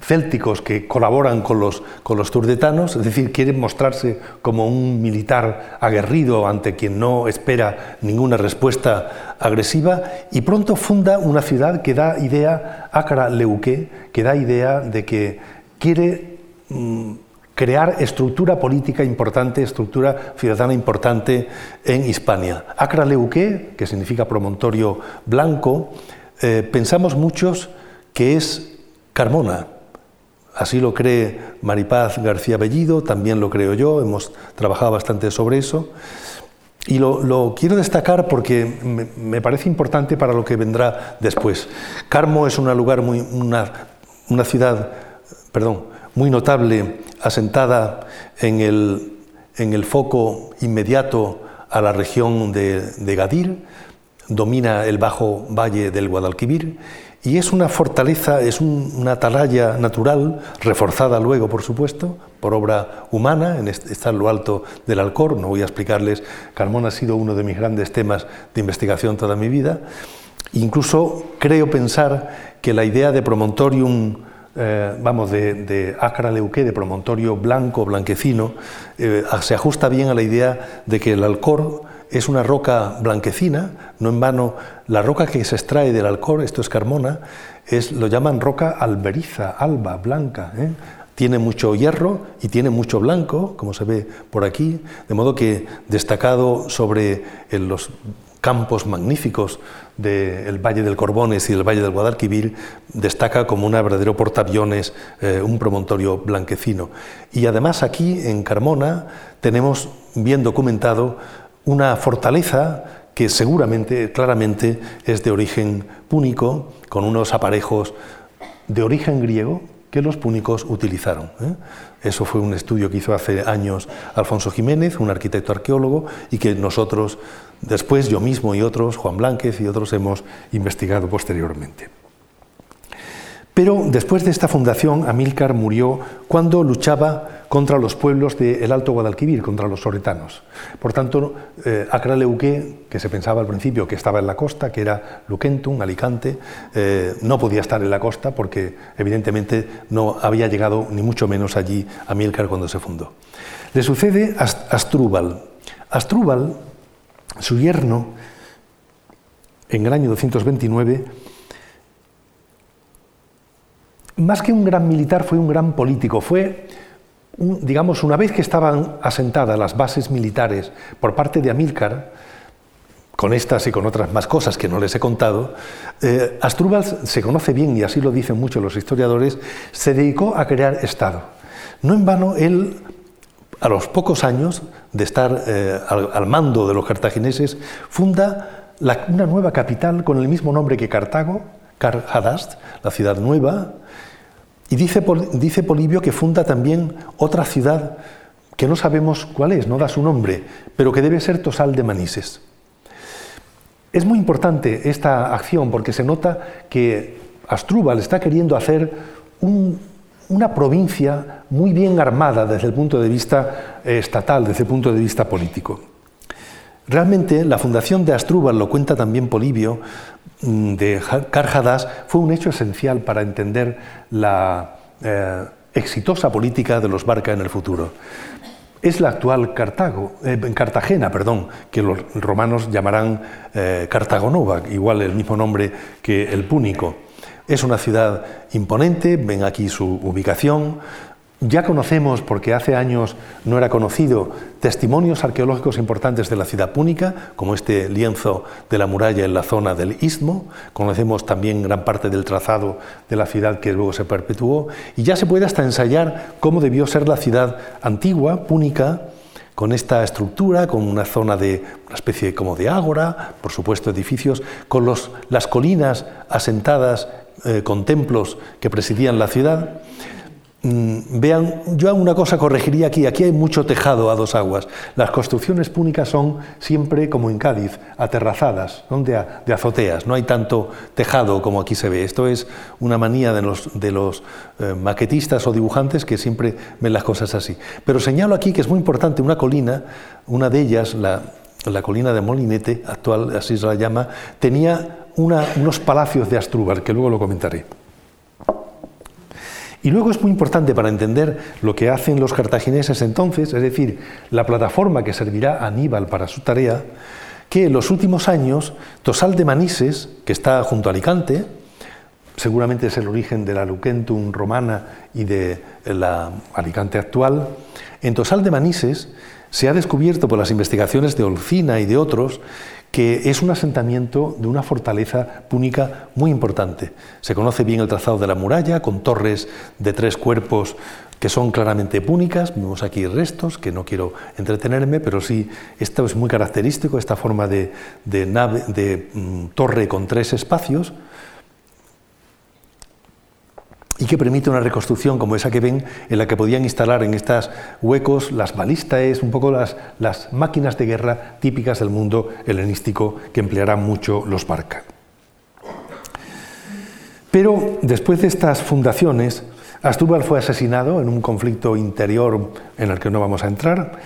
[SPEAKER 2] célticos que colaboran con los, con los turdetanos, es decir, quieren mostrarse como un militar aguerrido ante quien no espera ninguna respuesta agresiva, y pronto funda una ciudad que da idea, Acra Leuque, que da idea de que quiere mm, crear estructura política importante, estructura ciudadana importante en Hispania. Acra Leuque, que significa promontorio blanco, eh, pensamos muchos que es Carmona, Así lo cree Maripaz García Bellido, también lo creo yo, hemos trabajado bastante sobre eso. Y lo, quiero destacar porque me, parece importante para lo que vendrá después. Carmo es un lugar muy, una, ciudad, perdón, muy notable, asentada en el, en el foco inmediato a la región de, de Gadir, domina el bajo valle del Guadalquivir y es una fortaleza, es una atalaya natural, reforzada luego, por supuesto, por obra humana, en está en lo alto del Alcor. No voy a explicarles, Carmona ha sido uno de mis grandes temas de investigación toda mi vida. Incluso creo pensar que la idea de promontorium, eh, vamos, de, de acra leuque, de promontorio blanco, blanquecino, eh, se ajusta bien a la idea de que el Alcor es una roca blanquecina, no en vano la roca que se extrae del Alcor, esto es Carmona, es, lo llaman roca alberiza, alba, blanca. ¿eh? Tiene mucho hierro y tiene mucho blanco, como se ve por aquí, de modo que destacado sobre los campos magníficos del Valle del Corbones y del Valle del Guadalquivir, destaca como un verdadero portaaviones, eh, un promontorio blanquecino. Y además aquí en Carmona tenemos bien documentado una fortaleza que seguramente, claramente, es de origen púnico, con unos aparejos de origen griego que los púnicos utilizaron. ¿eh? Eso fue un estudio que hizo hace años Alfonso Jiménez, un arquitecto arqueólogo, y que nosotros, después yo mismo y otros, Juan Blánquez y otros, hemos investigado posteriormente. Pero después de esta fundación, Amílcar murió cuando luchaba contra los pueblos del Alto Guadalquivir, contra los soretanos. Por tanto, eh, que se pensaba al principio que estaba en la costa, que era Luquentum, Alicante, eh, no podía estar en la costa porque evidentemente no había llegado ni mucho menos allí Amílcar cuando se fundó. Le sucede a Astrúbal. Astrúbal, su yerno, en el año 229, más que un gran militar, fue un gran político. Fue, digamos, una vez que estaban asentadas las bases militares por parte de Amílcar, con estas y con otras más cosas que no les he contado, eh, se conoce bien, y así lo dicen muchos los historiadores, se dedicó a crear Estado. No en vano, él, a los pocos años de estar eh, al, mando de los cartagineses, funda una nueva capital con el mismo nombre que Cartago, Car la ciudad nueva, y dice, Polibio que funda también otra ciudad que no sabemos cuál es, no da su nombre, pero que debe ser Tosal de Manises. Es muy importante esta acción porque se nota que Astrúbal está queriendo hacer una provincia muy bien armada desde el punto de vista eh, estatal, desde el punto de vista político. Realmente la fundación de Astrúbal, lo cuenta también Polibio, de Carjadas, fue un hecho esencial para entender la eh, exitosa política de los Barca en el futuro es la actual Cartago, eh, Cartagena, perdón, que los romanos llamarán eh, igual el mismo nombre que el púnico. Es una ciudad imponente, ven aquí su ubicación, ya conocemos, porque hace años no era conocido, testimonios arqueológicos importantes de la ciudad púnica, como este lienzo de la muralla en la zona del istmo. Conocemos también gran parte del trazado de la ciudad que luego se perpetuó. Y ya se puede hasta ensayar cómo debió ser la ciudad antigua, púnica, con esta estructura, con una zona de una especie como de ágora, por supuesto edificios, con las colinas asentadas eh, con templos que presidían la ciudad. Mm, vean, yo una cosa corregiría aquí, aquí hay mucho tejado a dos aguas. Las construcciones púnicas son siempre, como en Cádiz, aterrazadas, son de, azoteas, no hay tanto tejado como aquí se ve. Esto es una manía de los, eh, maquetistas o dibujantes que siempre ven las cosas así. Pero señalo aquí que es muy importante una colina, una de ellas, la, colina de Molinete, actual así se la llama, tenía unos palacios de Astrúbar, que luego lo comentaré. Y luego es muy importante para entender lo que hacen los cartagineses entonces, es decir, la plataforma que servirá a Aníbal para su tarea, que en los últimos años Tosal de Manises, que está junto a Alicante, seguramente es el origen de la Lucentum romana y de la Alicante actual, en Tosal de Manises se ha descubierto por las investigaciones de Olcina y de otros que es un asentamiento de una fortaleza púnica muy importante. Se conoce bien el trazado de la muralla, con torres de tres cuerpos que son claramente púnicas. Vemos aquí restos, que no quiero entretenerme, pero sí, esto es muy característico, esta forma de, nave, de mm, torre con tres espacios y que permite una reconstrucción como esa que ven, en la que podían instalar en estos huecos las balistas, un poco las, máquinas de guerra típicas del mundo helenístico que emplearán mucho los Barca. Pero después de estas fundaciones, Asdrúbal fue asesinado en un conflicto interior en el que no vamos a entrar.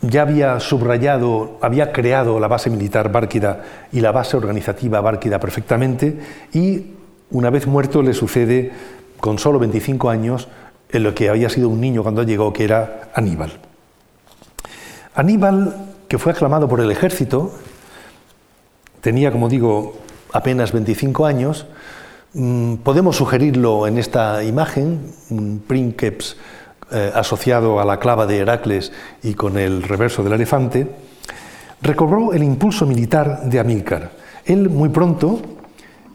[SPEAKER 2] Ya había subrayado, había creado la base militar bárquida y la base organizativa bárquida perfectamente y una vez muerto le sucede con solo 25 años en lo que había sido un niño cuando llegó, que era Aníbal. Aníbal, que fue aclamado por el ejército, tenía, como digo, apenas 25 años. Mm, podemos sugerirlo en esta imagen, un princeps eh, asociado a la clava de Heracles y con el reverso del elefante, recobró el impulso militar de Amílcar. Él muy pronto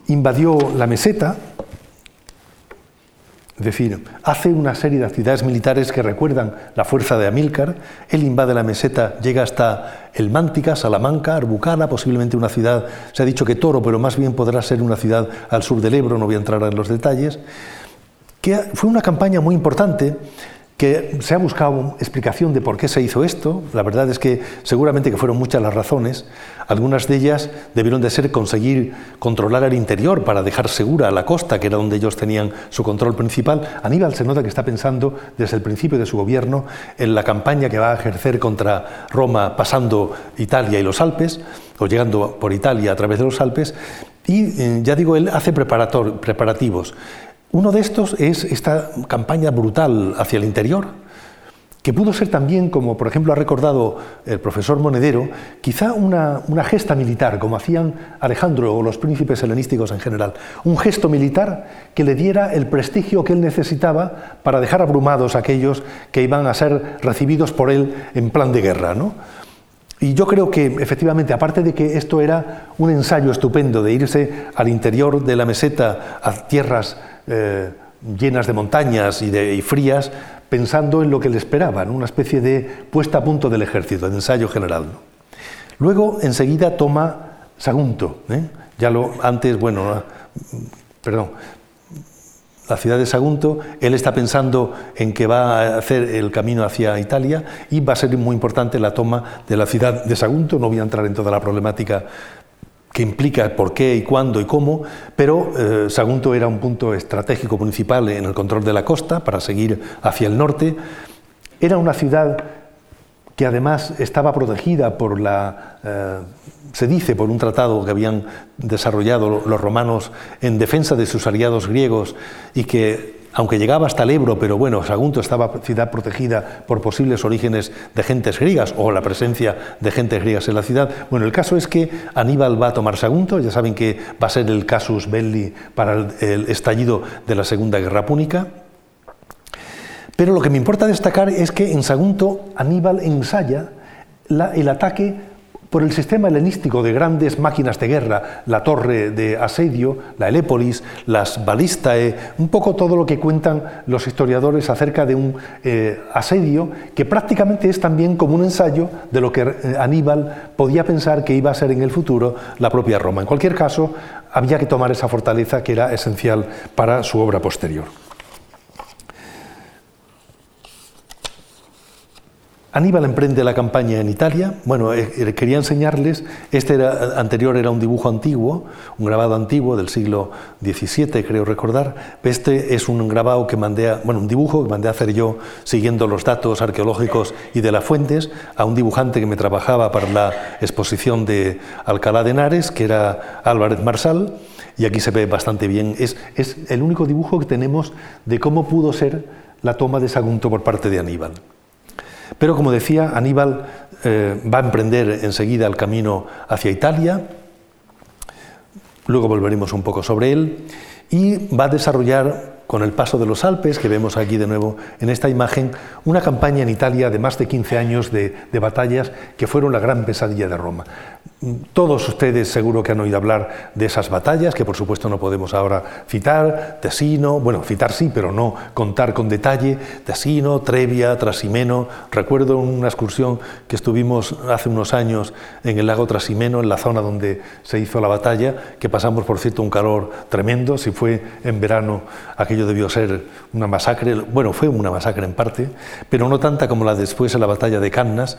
[SPEAKER 2] invadió la meseta, es decir, hace una serie de actividades militares que recuerdan la fuerza de Amílcar. Él invade la meseta, llega hasta el Mántica, Salamanca, Arbucana, posiblemente una ciudad, se ha dicho que Toro, pero más bien podrá ser una ciudad al sur del Ebro, no voy a entrar en los detalles, fue una campaña muy importante que se ha buscado explicación de por qué se hizo esto. La verdad es que seguramente que fueron muchas las razones. Algunas de ellas debieron de ser conseguir controlar el interior para dejar segura la costa, que era donde ellos tenían su control principal. Aníbal se nota que está pensando desde el principio de su gobierno en la campaña que va a ejercer contra Roma pasando Italia y los Alpes, o llegando por Italia a través de los Alpes. Y eh, ya digo, él hace preparativos. Uno de estos es esta campaña brutal hacia el interior, que pudo ser también, como por ejemplo ha recordado el profesor Monedero, quizá una, gesta militar, como hacían Alejandro o los príncipes helenísticos en general, un gesto militar que le diera el prestigio que él necesitaba para dejar abrumados a aquellos que iban a ser recibidos por él en plan de guerra. ¿no? Y yo creo que efectivamente, aparte de que esto era un ensayo estupendo de irse al interior de la meseta a tierras eh, llenas de montañas y, frías, pensando en lo que le esperaban, una especie de puesta a punto del ejército, de ensayo general. Luego, enseguida toma Sagunto. ¿eh? Ya lo antes, bueno, perdón, la ciudad de Sagunto, él está pensando en que va a hacer el camino hacia Italia y va a ser muy importante la toma de la ciudad de Sagunto. No voy a entrar en toda la problemática que implica por qué y cuándo y cómo, pero eh, Sagunto era un punto estratégico principal en el control de la costa para seguir hacia el norte. Era una ciudad que además estaba protegida por la, eh, se dice, por un tratado que habían desarrollado los romanos en defensa de sus aliados griegos y que aunque llegaba hasta el Ebro, pero bueno, Sagunto estaba ciudad protegida por posibles orígenes de gentes griegas o la presencia de gentes griegas en la ciudad. Bueno, el caso es que Aníbal va a tomar Sagunto, ya saben que va a ser el casus belli para el, estallido de la Segunda Guerra Púnica. Pero lo que me importa destacar es que en Sagunto Aníbal ensaya el ataque por el sistema helenístico de grandes máquinas de guerra, la torre de asedio, la Helépolis, las balistae, un poco todo lo que cuentan los historiadores acerca de un eh, asedio que prácticamente es también como un ensayo de lo que eh, Aníbal podía pensar que iba a ser en el futuro la propia Roma. En cualquier caso, había que tomar esa fortaleza que era esencial para su obra posterior. Aníbal emprende la campaña en Italia. Bueno, eh, eh, quería enseñarles, este era, anterior era un dibujo antiguo, un grabado antiguo del siglo XVII, creo recordar. Este es un grabado que mandé, bueno, un dibujo que mandé a hacer yo siguiendo los datos arqueológicos y de las fuentes a un dibujante que me trabajaba para la exposición de Alcalá de Henares, que era Álvarez Marsal. Y aquí se ve bastante bien. Es el único dibujo que tenemos de cómo pudo ser la toma de Sagunto por parte de Aníbal. Pero como decía, Aníbal eh, va a emprender enseguida el camino hacia Italia, luego volveremos un poco sobre él, y va a desarrollar con el paso de los Alpes, que vemos aquí de nuevo en esta imagen, una campaña en Italia de más de 15 años de, batallas que fueron la gran pesadilla de Roma. Todos ustedes seguro que han oído hablar de esas batallas, que por supuesto no podemos ahora citar, Tesino, bueno, citar sí, pero no contar con detalle, Tesino, Trevia, Trasimeno. Recuerdo una excursión que estuvimos hace unos años en el lago Trasimeno, en la zona donde se hizo la batalla, que pasamos, por cierto, un calor tremendo, si fue en verano aquello debió ser una masacre, bueno, fue una masacre en parte, pero no tanta como la después en la batalla de Cannas,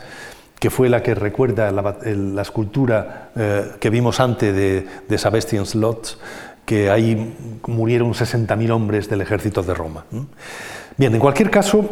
[SPEAKER 2] que fue la que recuerda la, escultura eh, que vimos antes de, de Sebastian Slots, que ahí murieron 60.000 hombres del ejército de Roma. Bien, en cualquier caso,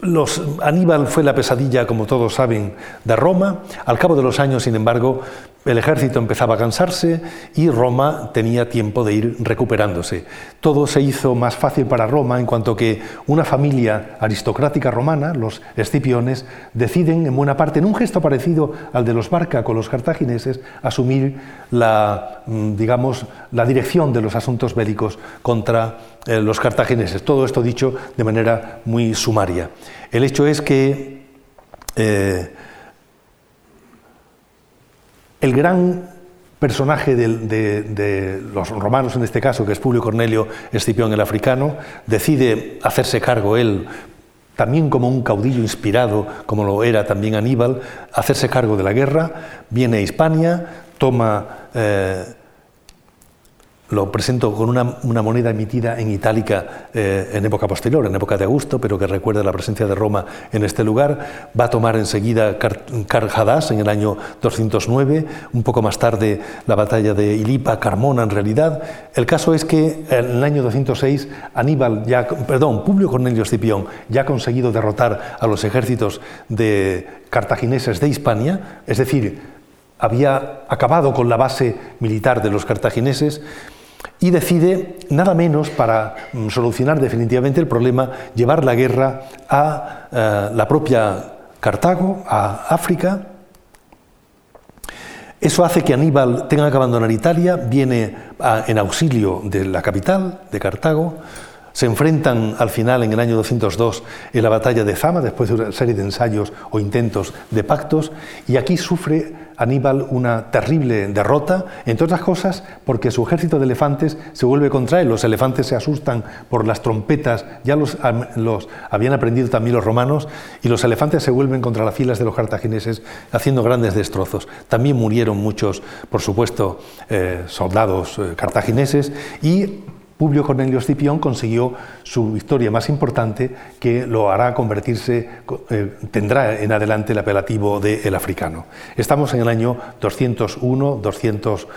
[SPEAKER 2] los, Aníbal fue la pesadilla, como todos saben, de Roma. Al cabo de los años, sin embargo, el ejército empezaba a cansarse y Roma tenía tiempo de ir recuperándose. Todo se hizo más fácil para Roma en cuanto que una familia aristocrática romana, los Escipiones, deciden en buena parte, en un gesto parecido al de los Barca con los cartagineses, asumir la, mm, digamos, la dirección de los asuntos bélicos contra eh, los cartagineses. Todo esto dicho de manera muy sumaria. El hecho es que eh, el gran personaje de, los romanos en este caso, que es Publio Cornelio Escipión el africano, decide hacerse cargo él, también como un caudillo inspirado, como lo era también Aníbal, hacerse cargo de la guerra, viene a Hispania, toma... Eh, lo presento con una, moneda emitida en itálica eh, en época posterior, en época de Augusto, pero que recuerda la presencia de Roma en este lugar. Va a tomar enseguida Carjadas en el año 209, un poco más tarde la batalla de Ilipa, Carmona en realidad. El caso es que en el año 206 Aníbal, ya, perdón, Publio Cornelio Escipión ya ha conseguido derrotar a los ejércitos de cartagineses de Hispania, es decir, había acabado con la base militar de los cartagineses y decide, nada menos para mm, solucionar definitivamente el problema, llevar la guerra a eh, la propia Cartago, a África. Eso hace que Aníbal tenga que abandonar Italia, viene en auxilio de la capital, de Cartago, se enfrentan al final, en el año 202, en la batalla de Zama, después de una serie de ensayos o intentos de pactos, y aquí sufre Aníbal una terrible derrota, entre otras cosas porque su ejército de elefantes se vuelve contra él. Los elefantes se asustan por las trompetas, ya los, habían aprendido también los romanos, y los elefantes se vuelven contra las filas de los cartagineses, haciendo grandes destrozos. También murieron muchos, por supuesto, eh, soldados eh, cartagineses, y Publio Cornelio Escipión consiguió su victoria más importante que lo hará convertirse, eh, tendrá en adelante el apelativo de el africano. Estamos en el año 201, 200,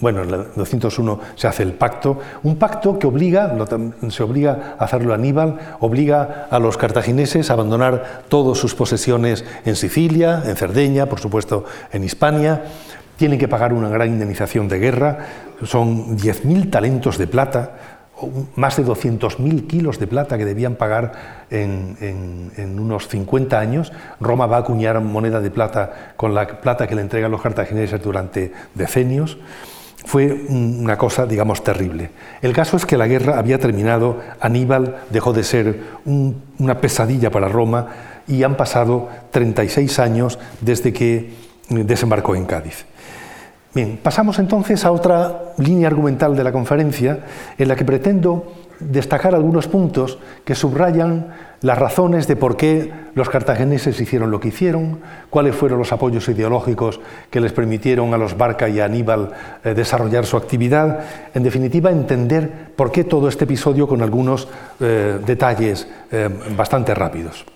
[SPEAKER 2] bueno, en el 201 se hace el pacto, un pacto que obliga, se obliga a hacerlo Aníbal, obliga a los cartagineses a abandonar todas sus posesiones en Sicilia, en Cerdeña, por supuesto en Hispania, tienen que pagar una gran indemnización de guerra, son 10.000 talentos de plata, más de 200.000 kilos de plata que debían pagar en, unos 50 años. Roma va a acuñar moneda de plata con la plata que le entregan los cartagineses durante decenios. Fue una cosa, digamos, terrible. El caso es que la guerra había terminado, Aníbal dejó de ser una pesadilla para Roma y han pasado 36 años desde que desembarcó en Cádiz. Bien, pasamos entonces a otra línea argumental de la conferencia en la que pretendo destacar algunos puntos que subrayan las razones de por qué los cartagineses hicieron lo que hicieron, cuáles fueron los apoyos ideológicos que les permitieron a los Barca y a Aníbal eh, desarrollar su actividad, en definitiva entender por qué todo este episodio con algunos eh, detalles eh, bastante rápidos.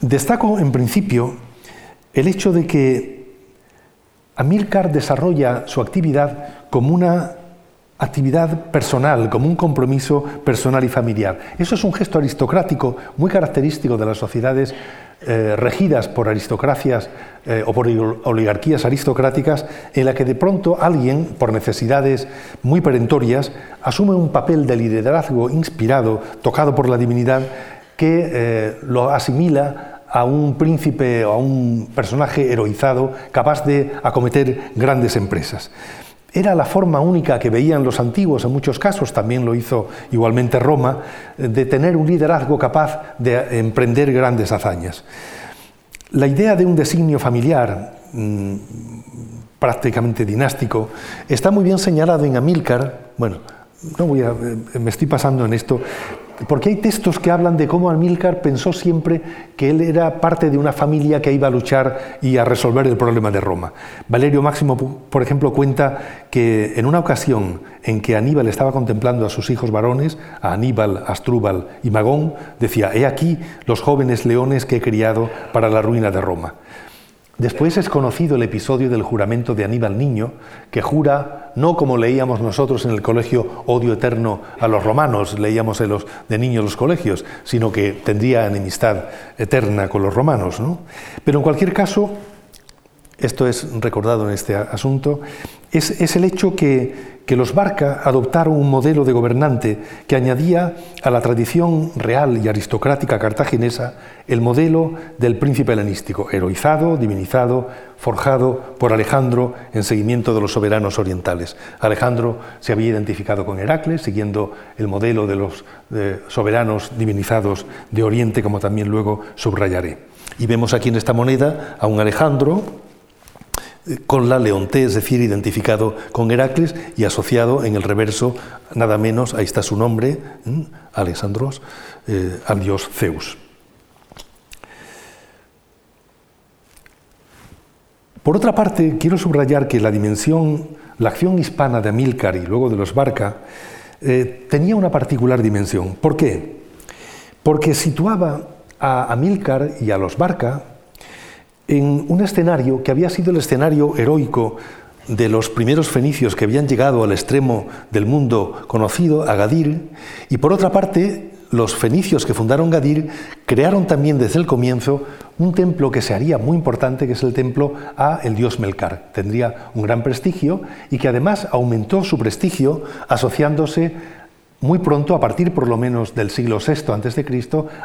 [SPEAKER 2] Destaco en principio el hecho de que Amílcar desarrolla su actividad como una actividad personal, como un compromiso personal y familiar. Eso es un gesto aristocrático muy característico de las sociedades eh, regidas por aristocracias eh, o por oligarquías aristocráticas, en la que de pronto alguien, por necesidades muy perentorias, asume un papel de liderazgo inspirado, tocado por la divinidad, que eh, lo asimila a un príncipe o a un personaje heroizado capaz de acometer grandes empresas. Era la forma única que veían los antiguos, en muchos casos también lo hizo igualmente Roma, de tener un liderazgo capaz de emprender grandes hazañas. La idea de un designio familiar, mm, prácticamente dinástico, está muy bien señalado en Amílcar. Bueno, no voy eh, me estoy pasando en esto, porque hay textos que hablan de cómo Amílcar pensó siempre que él era parte de una familia que iba a luchar y a resolver el problema de Roma. Valerio Máximo, por ejemplo, cuenta que en una ocasión en que Aníbal estaba contemplando a sus hijos varones, a Aníbal, Astrúbal y Magón, decía, he aquí los jóvenes leones que he criado para la ruina de Roma. Después es conocido el episodio del juramento de Aníbal Niño, que jura, no como leíamos nosotros en el colegio odio eterno a los romanos, leíamos de, niños los colegios, sino que tendría enemistad eterna con los romanos. Pero en cualquier caso, esto es recordado en este asunto, es, el hecho que, que, los Barca adoptaron un modelo de gobernante que añadía a la tradición real y aristocrática cartaginesa el modelo del príncipe helenístico, heroizado, divinizado, forjado por Alejandro en seguimiento de los soberanos orientales. Alejandro se había identificado con Heracles, siguiendo el modelo de los soberanos divinizados de Oriente, como también luego subrayaré. Y vemos aquí en esta moneda a un Alejandro, con la Leonté, es decir, identificado con Heracles y asociado en el reverso, nada menos, ahí está su nombre, Alexandros, eh, al dios Zeus. Por otra parte, quiero subrayar que la dimensión, la acción hispana de Amílcar y luego de los Barca, eh, tenía una particular dimensión. ¿Por qué? Porque situaba a Amílcar y a los Barca en un escenario que había sido el escenario heroico de los primeros fenicios que habían llegado al extremo del mundo conocido, a Gadir, y por otra parte, los fenicios que fundaron Gadir crearon también desde el comienzo un templo que se haría muy importante, que es el templo a el dios Melcar. Tendría un gran prestigio y que además aumentó su prestigio asociándose muy pronto, a partir por lo menos del siglo VI a.C.,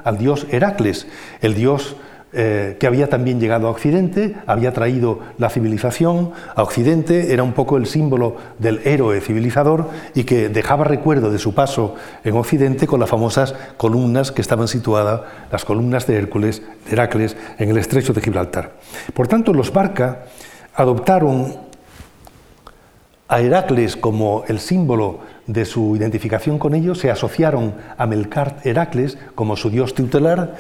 [SPEAKER 2] al dios Heracles, el dios eh, que había también llegado a Occidente, había traído la civilización a Occidente, era un poco el símbolo del héroe civilizador y que dejaba recuerdo de su paso en Occidente con las famosas columnas que estaban situadas, las columnas de Hércules, de Heracles, en el estrecho de Gibraltar. Por tanto, los Barca adoptaron a Heracles como el símbolo de su identificación con ellos, se asociaron a Melcar Heracles como su dios tutelar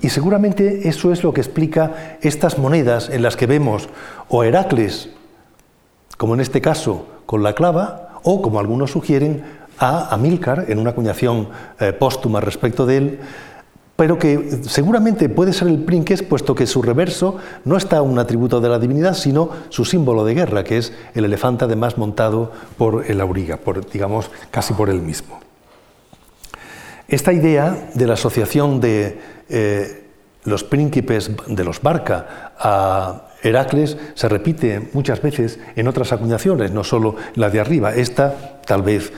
[SPEAKER 2] y seguramente eso es lo que explica estas monedas en las que vemos o Heracles, como en este caso con la clava, o como algunos sugieren, a Amílcar en una acuñación eh, póstuma respecto de él, pero que seguramente puede ser el Prinques, puesto que su reverso no está un atributo de la divinidad, sino su símbolo de guerra, que es el elefante además montado por el auriga, por, digamos, casi por él mismo. Esta idea de la asociación de eh, los príncipes de los Barca a Heracles se repite muchas veces en otras acuñaciones, no solo la de arriba. Esta, tal vez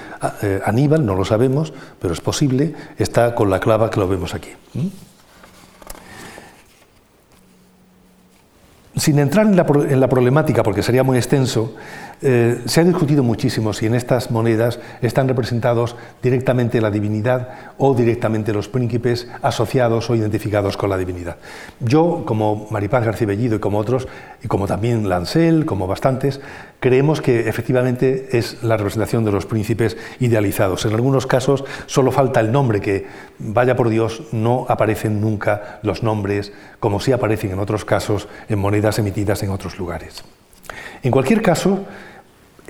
[SPEAKER 2] eh, Aníbal, no lo sabemos, pero es posible, está con la clava que lo vemos aquí. ¿Mm? Sin entrar en la, problemática, porque sería muy extenso, eh, se ha discutido muchísimo si en estas monedas están representados directamente la divinidad o directamente los príncipes asociados o identificados con la divinidad. Yo, como Maripaz García Bellido y como otros, y como también Lancel, como bastantes, creemos que efectivamente es la representación de los príncipes idealizados. En algunos casos solo falta el nombre, que vaya por Dios, no aparecen nunca los nombres, como sí aparecen en otros casos en monedas emitidas en otros lugares. En cualquier caso,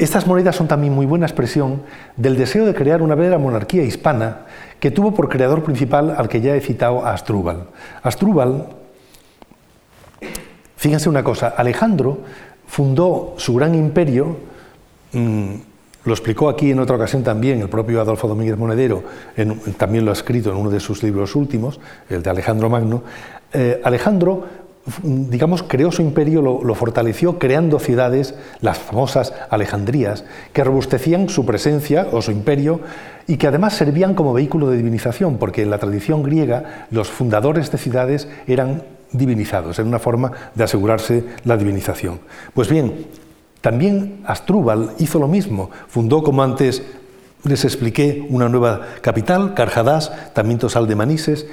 [SPEAKER 2] estas monedas son también muy buena expresión del deseo de crear una verdadera monarquía hispana que tuvo por creador principal al que ya he citado a Astrúbal. Astrúbal, fíjense una cosa, Alejandro fundó su gran imperio, mm, lo explicó aquí en otra ocasión también el propio Adolfo Domínguez Monedero, también lo ha escrito en uno de sus libros últimos, el de Alejandro Magno. Eh, Alejandro digamos, creó su imperio, lo, fortaleció creando ciudades, las famosas Alejandrías, que robustecían su presencia o su imperio y que además servían como vehículo de divinización, porque en la tradición griega los fundadores de ciudades eran divinizados, era una forma de asegurarse la divinización. Pues bien, también Astrúbal hizo lo mismo, fundó, como antes les expliqué, una nueva capital, Carjadás, también Tosal de Manises,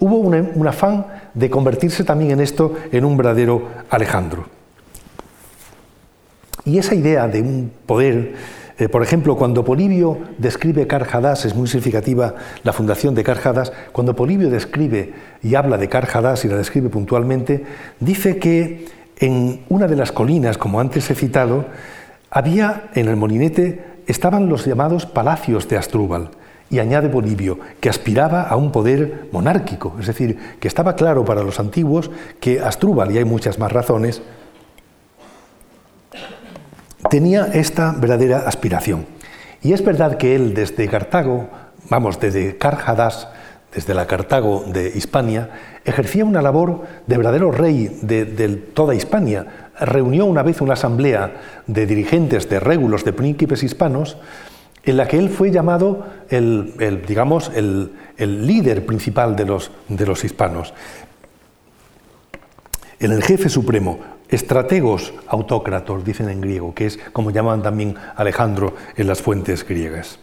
[SPEAKER 2] hubo un, afán de convertirse también en esto en un verdadero Alejandro. Y esa idea de un poder, eh, por ejemplo, cuando Polibio describe Carjadas, es muy significativa la fundación de Carjadas, cuando Polibio describe y habla de Carjadas y la describe puntualmente, dice que en una de las colinas, como antes he citado, había en el molinete estaban los llamados palacios de Astrúbal. Y añade Bolivio, que aspiraba a un poder monárquico, es decir, que estaba claro para los antiguos que Astrúbal, y hay muchas más razones, tenía esta verdadera aspiración. Y es verdad que él desde Cartago, vamos, desde Carjadas, desde la Cartago de Hispania, ejercía una labor de verdadero rey de, de, toda Hispania. Reunió una vez una asamblea de dirigentes, de régulos, de príncipes hispanos, en la que él fue llamado el, digamos, el, líder principal de los, de los hispanos. El jefe supremo, estrategos autócratos, dicen en griego, que es como llamaban también Alejandro en las fuentes griegas.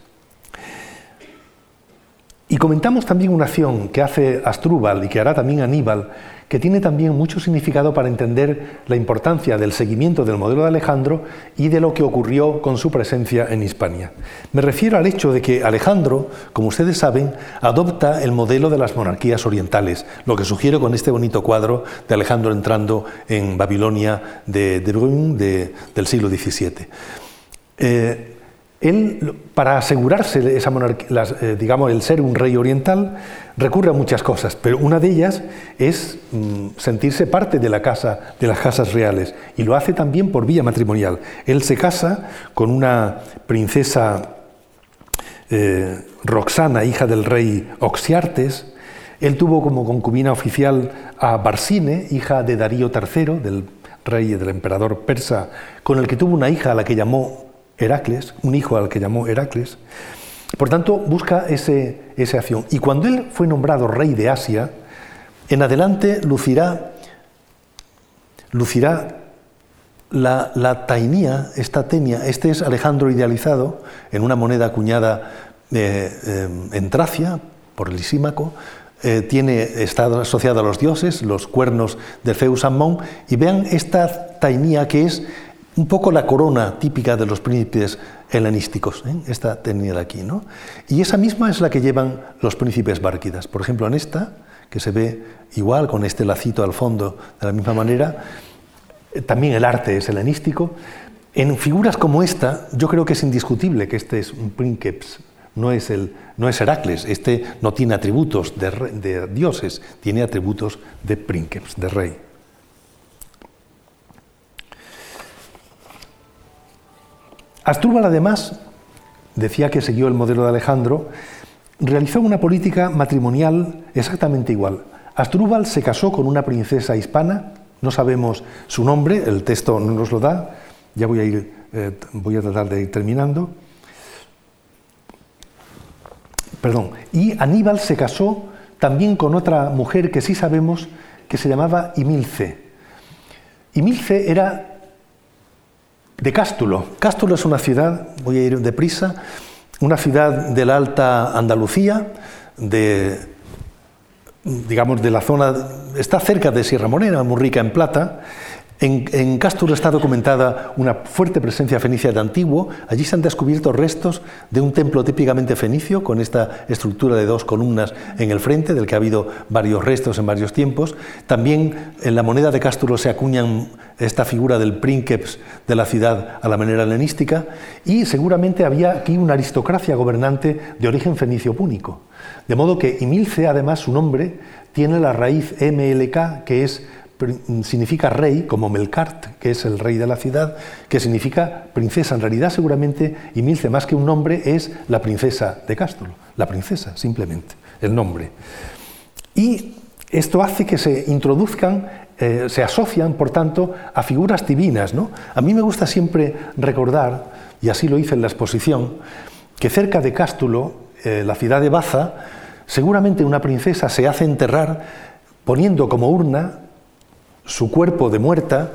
[SPEAKER 2] Y comentamos también una acción que hace Astrúbal y que hará también Aníbal que tiene también mucho significado para entender la importancia del seguimiento del modelo de Alejandro y de lo que ocurrió con su presencia en Hispania. Me refiero al hecho de que Alejandro, como ustedes saben, adopta el modelo de las monarquías orientales, lo que sugiero con este bonito cuadro de Alejandro entrando en Babilonia de, de del siglo XVII. Él, para asegurarse esa eh, digamos, el ser un rey oriental, recurre a muchas cosas, pero una de ellas es mm, sentirse parte de la casa, de las casas reales, y lo hace también por vía matrimonial. Él se casa con una princesa eh, Roxana, hija del rey Oxiartes, Él tuvo como concubina oficial a Barsine, hija de Darío III, del rey del emperador persa, con el que tuvo una hija a la que llamó Heracles, un hijo al que llamó Heracles. Por tanto, busca ese, esa acción. Y cuando él fue nombrado rey de Asia, en adelante lucirá, lucirá la, la tainía, esta tenia, este es Alejandro idealizado en una moneda acuñada eh, eh, en Tracia por Lisímaco, eh, tiene, está asociado a los dioses, los cuernos de Zeus Ammon, y vean esta tainía que es un poco la corona típica de los príncipes helenísticos, esta tenía aquí. ¿no? Y esa misma es la que llevan los príncipes bárquidas. Por ejemplo, en esta, que se ve igual, con este lacito al fondo, de la misma manera, también el arte es helenístico. En figuras como esta, yo creo que es indiscutible que este es un princeps, no es, el, no es Heracles, este no tiene atributos de, dioses, tiene atributos de princeps, de rey. Asdrúbal, además, decía que siguió el modelo de Alejandro, realizó una política matrimonial exactamente igual. Asdrúbal se casó con una princesa hispana, no sabemos su nombre, el texto no nos lo da, ya voy a, ir, eh, voy a tratar de ir terminando. Perdón, y Aníbal se casó también con otra mujer que sí sabemos que se llamaba Imilce. Imilce era de Cástulo. Cástulo es una ciudad, voy a ir deprisa, una ciudad de la Alta Andalucía, de digamos, de la zona, está cerca de Sierra Morena, muy rica en plata. En, en está documentada una fuerte presencia fenicia de antiguo. Allí se han descubierto restos de un templo típicamente fenicio, con esta estructura de dos columnas en el frente, del que ha habido varios restos en varios tiempos. También en la moneda de Cástulo se acuñan esta figura del princeps de la ciudad a la manera helenística. Y seguramente había aquí una aristocracia gobernante de origen fenicio púnico. De modo que Imilce, además, su nombre tiene la raíz MLK, que es, significa rey, como Melkart, que es el rey de la ciudad, que significa princesa. En realidad, seguramente, Imilce, más que un nombre, es la princesa de Cástulo. La princesa, simplemente, el nombre. Y esto hace que se introduzcan, eh, se asocian, por tanto, a figuras divinas. ¿no? A mí me gusta siempre recordar, y así lo hice en la exposición, que cerca de Cástulo eh, la ciudad de Baza, seguramente una princesa se hace enterrar poniendo como urna su cuerpo de muerta,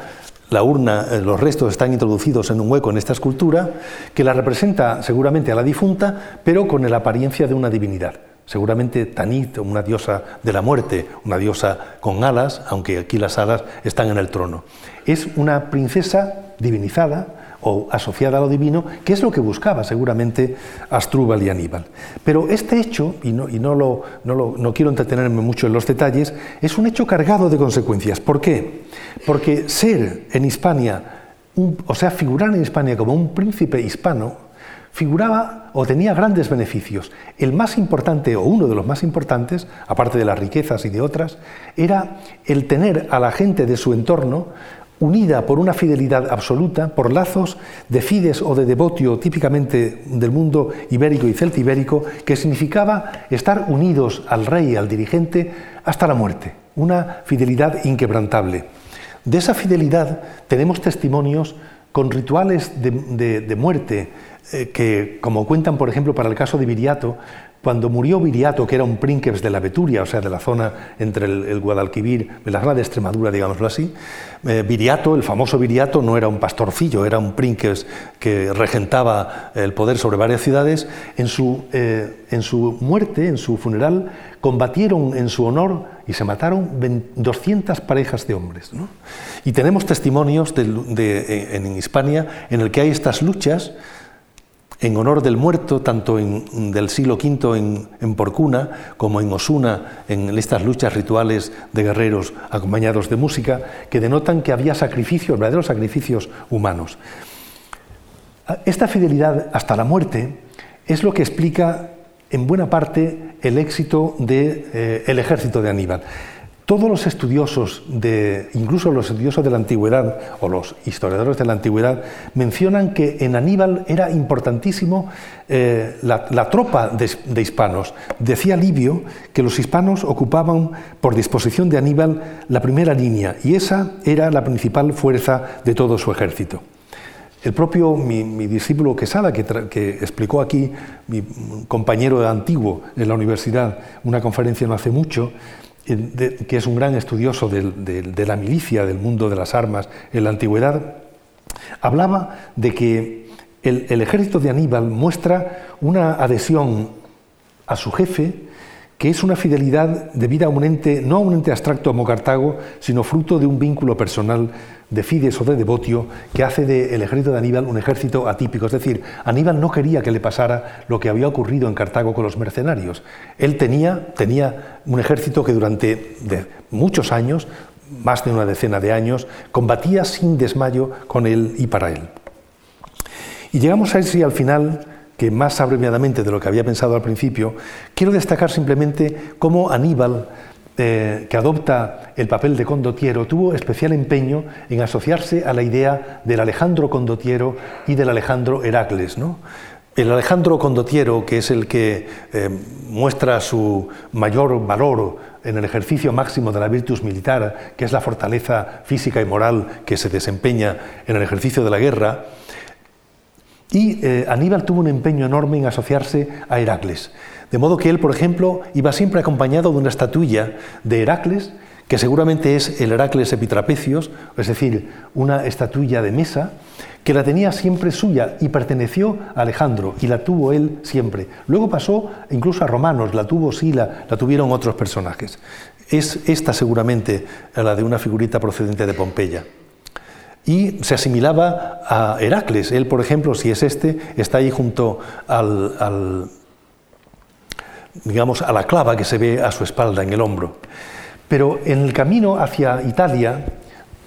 [SPEAKER 2] la urna, eh, los restos están introducidos en un hueco en esta escultura, que la representa seguramente a la difunta, pero con la apariencia de una divinidad. Seguramente Tanit, una diosa de la muerte, una diosa con alas, aunque aquí las alas están en el trono. Es una princesa divinizada, o asociada a lo divino, que es lo que buscaba seguramente Astrúbal y Aníbal. Pero este hecho, y no, y no, lo, no, quiero entretenerme mucho en los detalles, es un hecho cargado de consecuencias. ¿Por qué? Porque ser en Hispania, o sea, figurar en Hispania como un príncipe hispano, figuraba o tenía grandes beneficios. El más importante, o uno de los más importantes, aparte de las riquezas y de otras, era el tener a la gente de su entorno unida por una fidelidad absoluta, por lazos de fides o de devotio típicamente del mundo ibérico y celtibérico, que significaba estar unidos al rey al dirigente hasta la muerte, una fidelidad inquebrantable. De esa fidelidad tenemos testimonios con rituales de, muerte, eh, que, como cuentan, por ejemplo, para el caso de Viriato, cuando murió Viriato, que era un prínceps de la Beturia, o sea, de la zona entre el, Guadalquivir, de la zona de Extremadura, digámoslo así, eh, Viriato, el famoso Viriato, no era un pastorcillo, era un prínceps que regentaba el poder sobre varias ciudades. En su, eh, en su muerte, en su funeral, combatieron en su honor y se mataron 200 parejas de hombres. Y tenemos testimonios en Hispania en el que hay estas luchas en honor del muerto, tanto en, del siglo V en, Porcuna como en Osuna, en estas luchas rituales de guerreros acompañados de música, que denotan que había sacrificios, verdaderos sacrificios humanos. Esta fidelidad hasta la muerte es lo que explica en buena parte el éxito del de, eh, ejército de Aníbal. Todos los estudiosos, de, incluso los estudiosos de la antigüedad o los historiadores de la antigüedad, mencionan que en Aníbal era importantísimo eh, la, tropa de, de, hispanos. Decía Livio que los hispanos ocupaban por disposición de Aníbal la primera línea y esa era la principal fuerza de todo su ejército. El propio, mi, discípulo Quesada, que, explicó aquí, mi compañero antiguo en la universidad, una conferencia no hace mucho, que es un gran estudioso de, la milicia, del mundo de las armas en la antigüedad, hablaba de que el, el ejército de Aníbal muestra una adhesión a su jefe que es una fidelidad debida a un ente, no a un ente abstracto como Cartago, sino fruto de un vínculo personal de fides o de devotio que hace del ejército de Aníbal un ejército atípico. Es decir, Aníbal no quería que le pasara lo que había ocurrido en Cartago con los mercenarios. Él tenía, tenía un ejército que durante muchos años, más de una decena de años, combatía sin desmayo con él y para él. Y llegamos a ese al final que más abreviadamente de lo que había pensado al principio, quiero destacar simplemente cómo Aníbal, eh, que adopta el papel de condottiero, tuvo especial empeño en asociarse a la idea del Alejandro condottiero y del Alejandro Heracles. El Alejandro condottiero, que es el que eh, muestra su mayor valor en el ejercicio máximo de la virtus militar, que es la fortaleza física y moral que se desempeña en el ejercicio de la guerra, y eh, Aníbal tuvo un empeño enorme en asociarse a Heracles. De modo que él, por ejemplo, iba siempre acompañado de una estatuilla de Heracles, que seguramente es el Heracles Epitrapecios, es decir, una estatuilla de mesa, que la tenía siempre suya y perteneció a Alejandro y la tuvo él siempre. Luego pasó incluso a romanos, la tuvo Sila, la tuvieron otros personajes. Es esta seguramente la de una figurita procedente de Pompeya y se asimilaba a Heracles. Él, por ejemplo, si es este, está ahí junto al, digamos, a la clava que se ve a su espalda, en el hombro. Pero en el camino hacia Italia,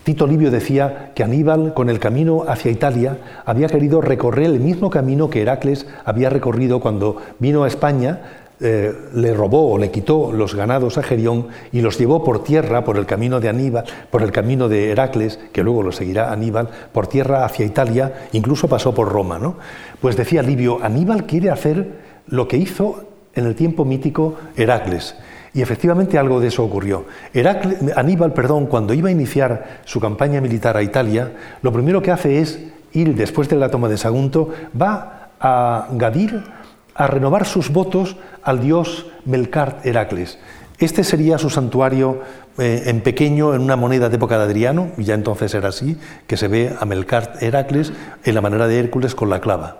[SPEAKER 2] Tito Livio decía que Aníbal, con el camino hacia Italia, había querido recorrer el mismo camino que Heracles había recorrido cuando vino a España eh, le robó o le quitó los ganados a Gerión y los llevó por tierra, por el camino de Aníbal, por el camino de Heracles, que luego lo seguirá Aníbal, por tierra hacia Italia, incluso pasó por Roma. ¿no? Pues decía Livio, Aníbal quiere hacer lo que hizo en el tiempo mítico Heracles. Y efectivamente algo de eso ocurrió. Aníbal, perdón, cuando iba a iniciar su campaña militar a Italia, lo primero que hace es ir, después de la toma de Sagunto, va a Gadir, a renovar sus votos al dios Melkart Heracles. Este sería su santuario eh, en pequeño, en una moneda de época de Adriano, y ya entonces era así, que se ve a Melkart Heracles en la manera de Hércules con la clava.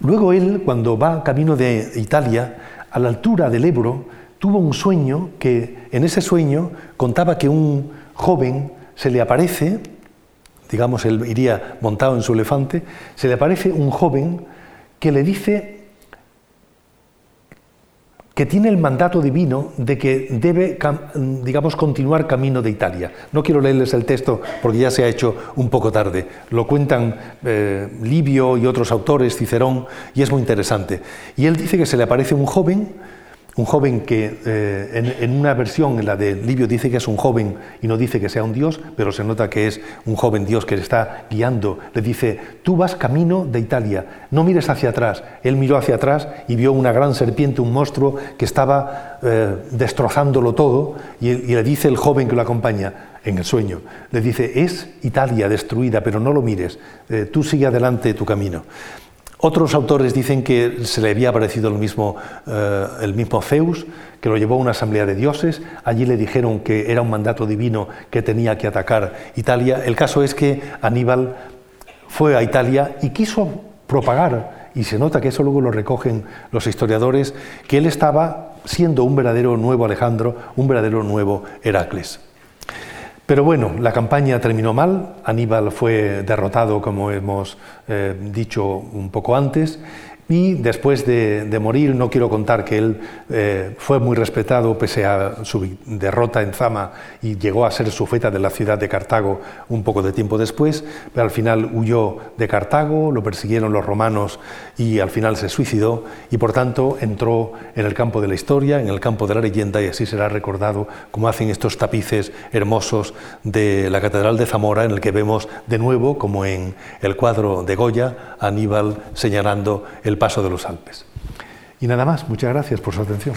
[SPEAKER 2] Luego él, cuando va camino de Italia, a la altura del Ebro, tuvo un sueño que en ese sueño contaba que un joven se le aparece, digamos, él iría montado en su elefante, se le aparece un joven que le dice que tiene el mandato divino de que debe, digamos, continuar camino de Italia. No quiero leerles el texto porque ya se ha hecho un poco tarde. Lo cuentan eh, Livio y otros autores, Cicerón, y es muy interesante. Y él dice que se le aparece un joven un joven que eh, en, una versión, en la de Livio, dice que es un joven y no dice que sea un dios, pero se nota que es un joven dios que le está guiando. Le dice, tú vas camino de Italia, no mires hacia atrás. Él miró hacia atrás y vio una gran serpiente, un monstruo que estaba eh, destrozándolo todo y, le dice el joven que lo acompaña, en el sueño, le dice, es Italia destruida, pero no lo mires, eh, tú sigue adelante tu camino. Otros autores dicen que se le había aparecido el mismo, eh, el mismo Zeus, que lo llevó a una asamblea de dioses. Allí le dijeron que era un mandato divino que tenía que atacar Italia. El caso es que Aníbal fue a Italia y quiso propagar, y se nota que eso luego lo recogen los historiadores, que él estaba siendo un verdadero nuevo Alejandro, un verdadero nuevo Heracles. Pero bueno, la campaña terminó mal, Aníbal fue derrotado, como hemos eh, dicho un poco antes, y después de, morir, no quiero contar que él eh, fue muy respetado pese a su derrota en Zama y llegó a ser sufeta de la ciudad de Cartago un poco de tiempo después, pero al final huyó de Cartago, lo persiguieron los romanos y al final se suicidó y por tanto entró en el campo de la historia, en el campo de la leyenda y así será recordado como hacen estos tapices hermosos de la Catedral de Zamora en el que vemos de nuevo, como en el cuadro de Goya, Aníbal señalando el paso de los Alpes. Y nada más, muchas gracias por su atención.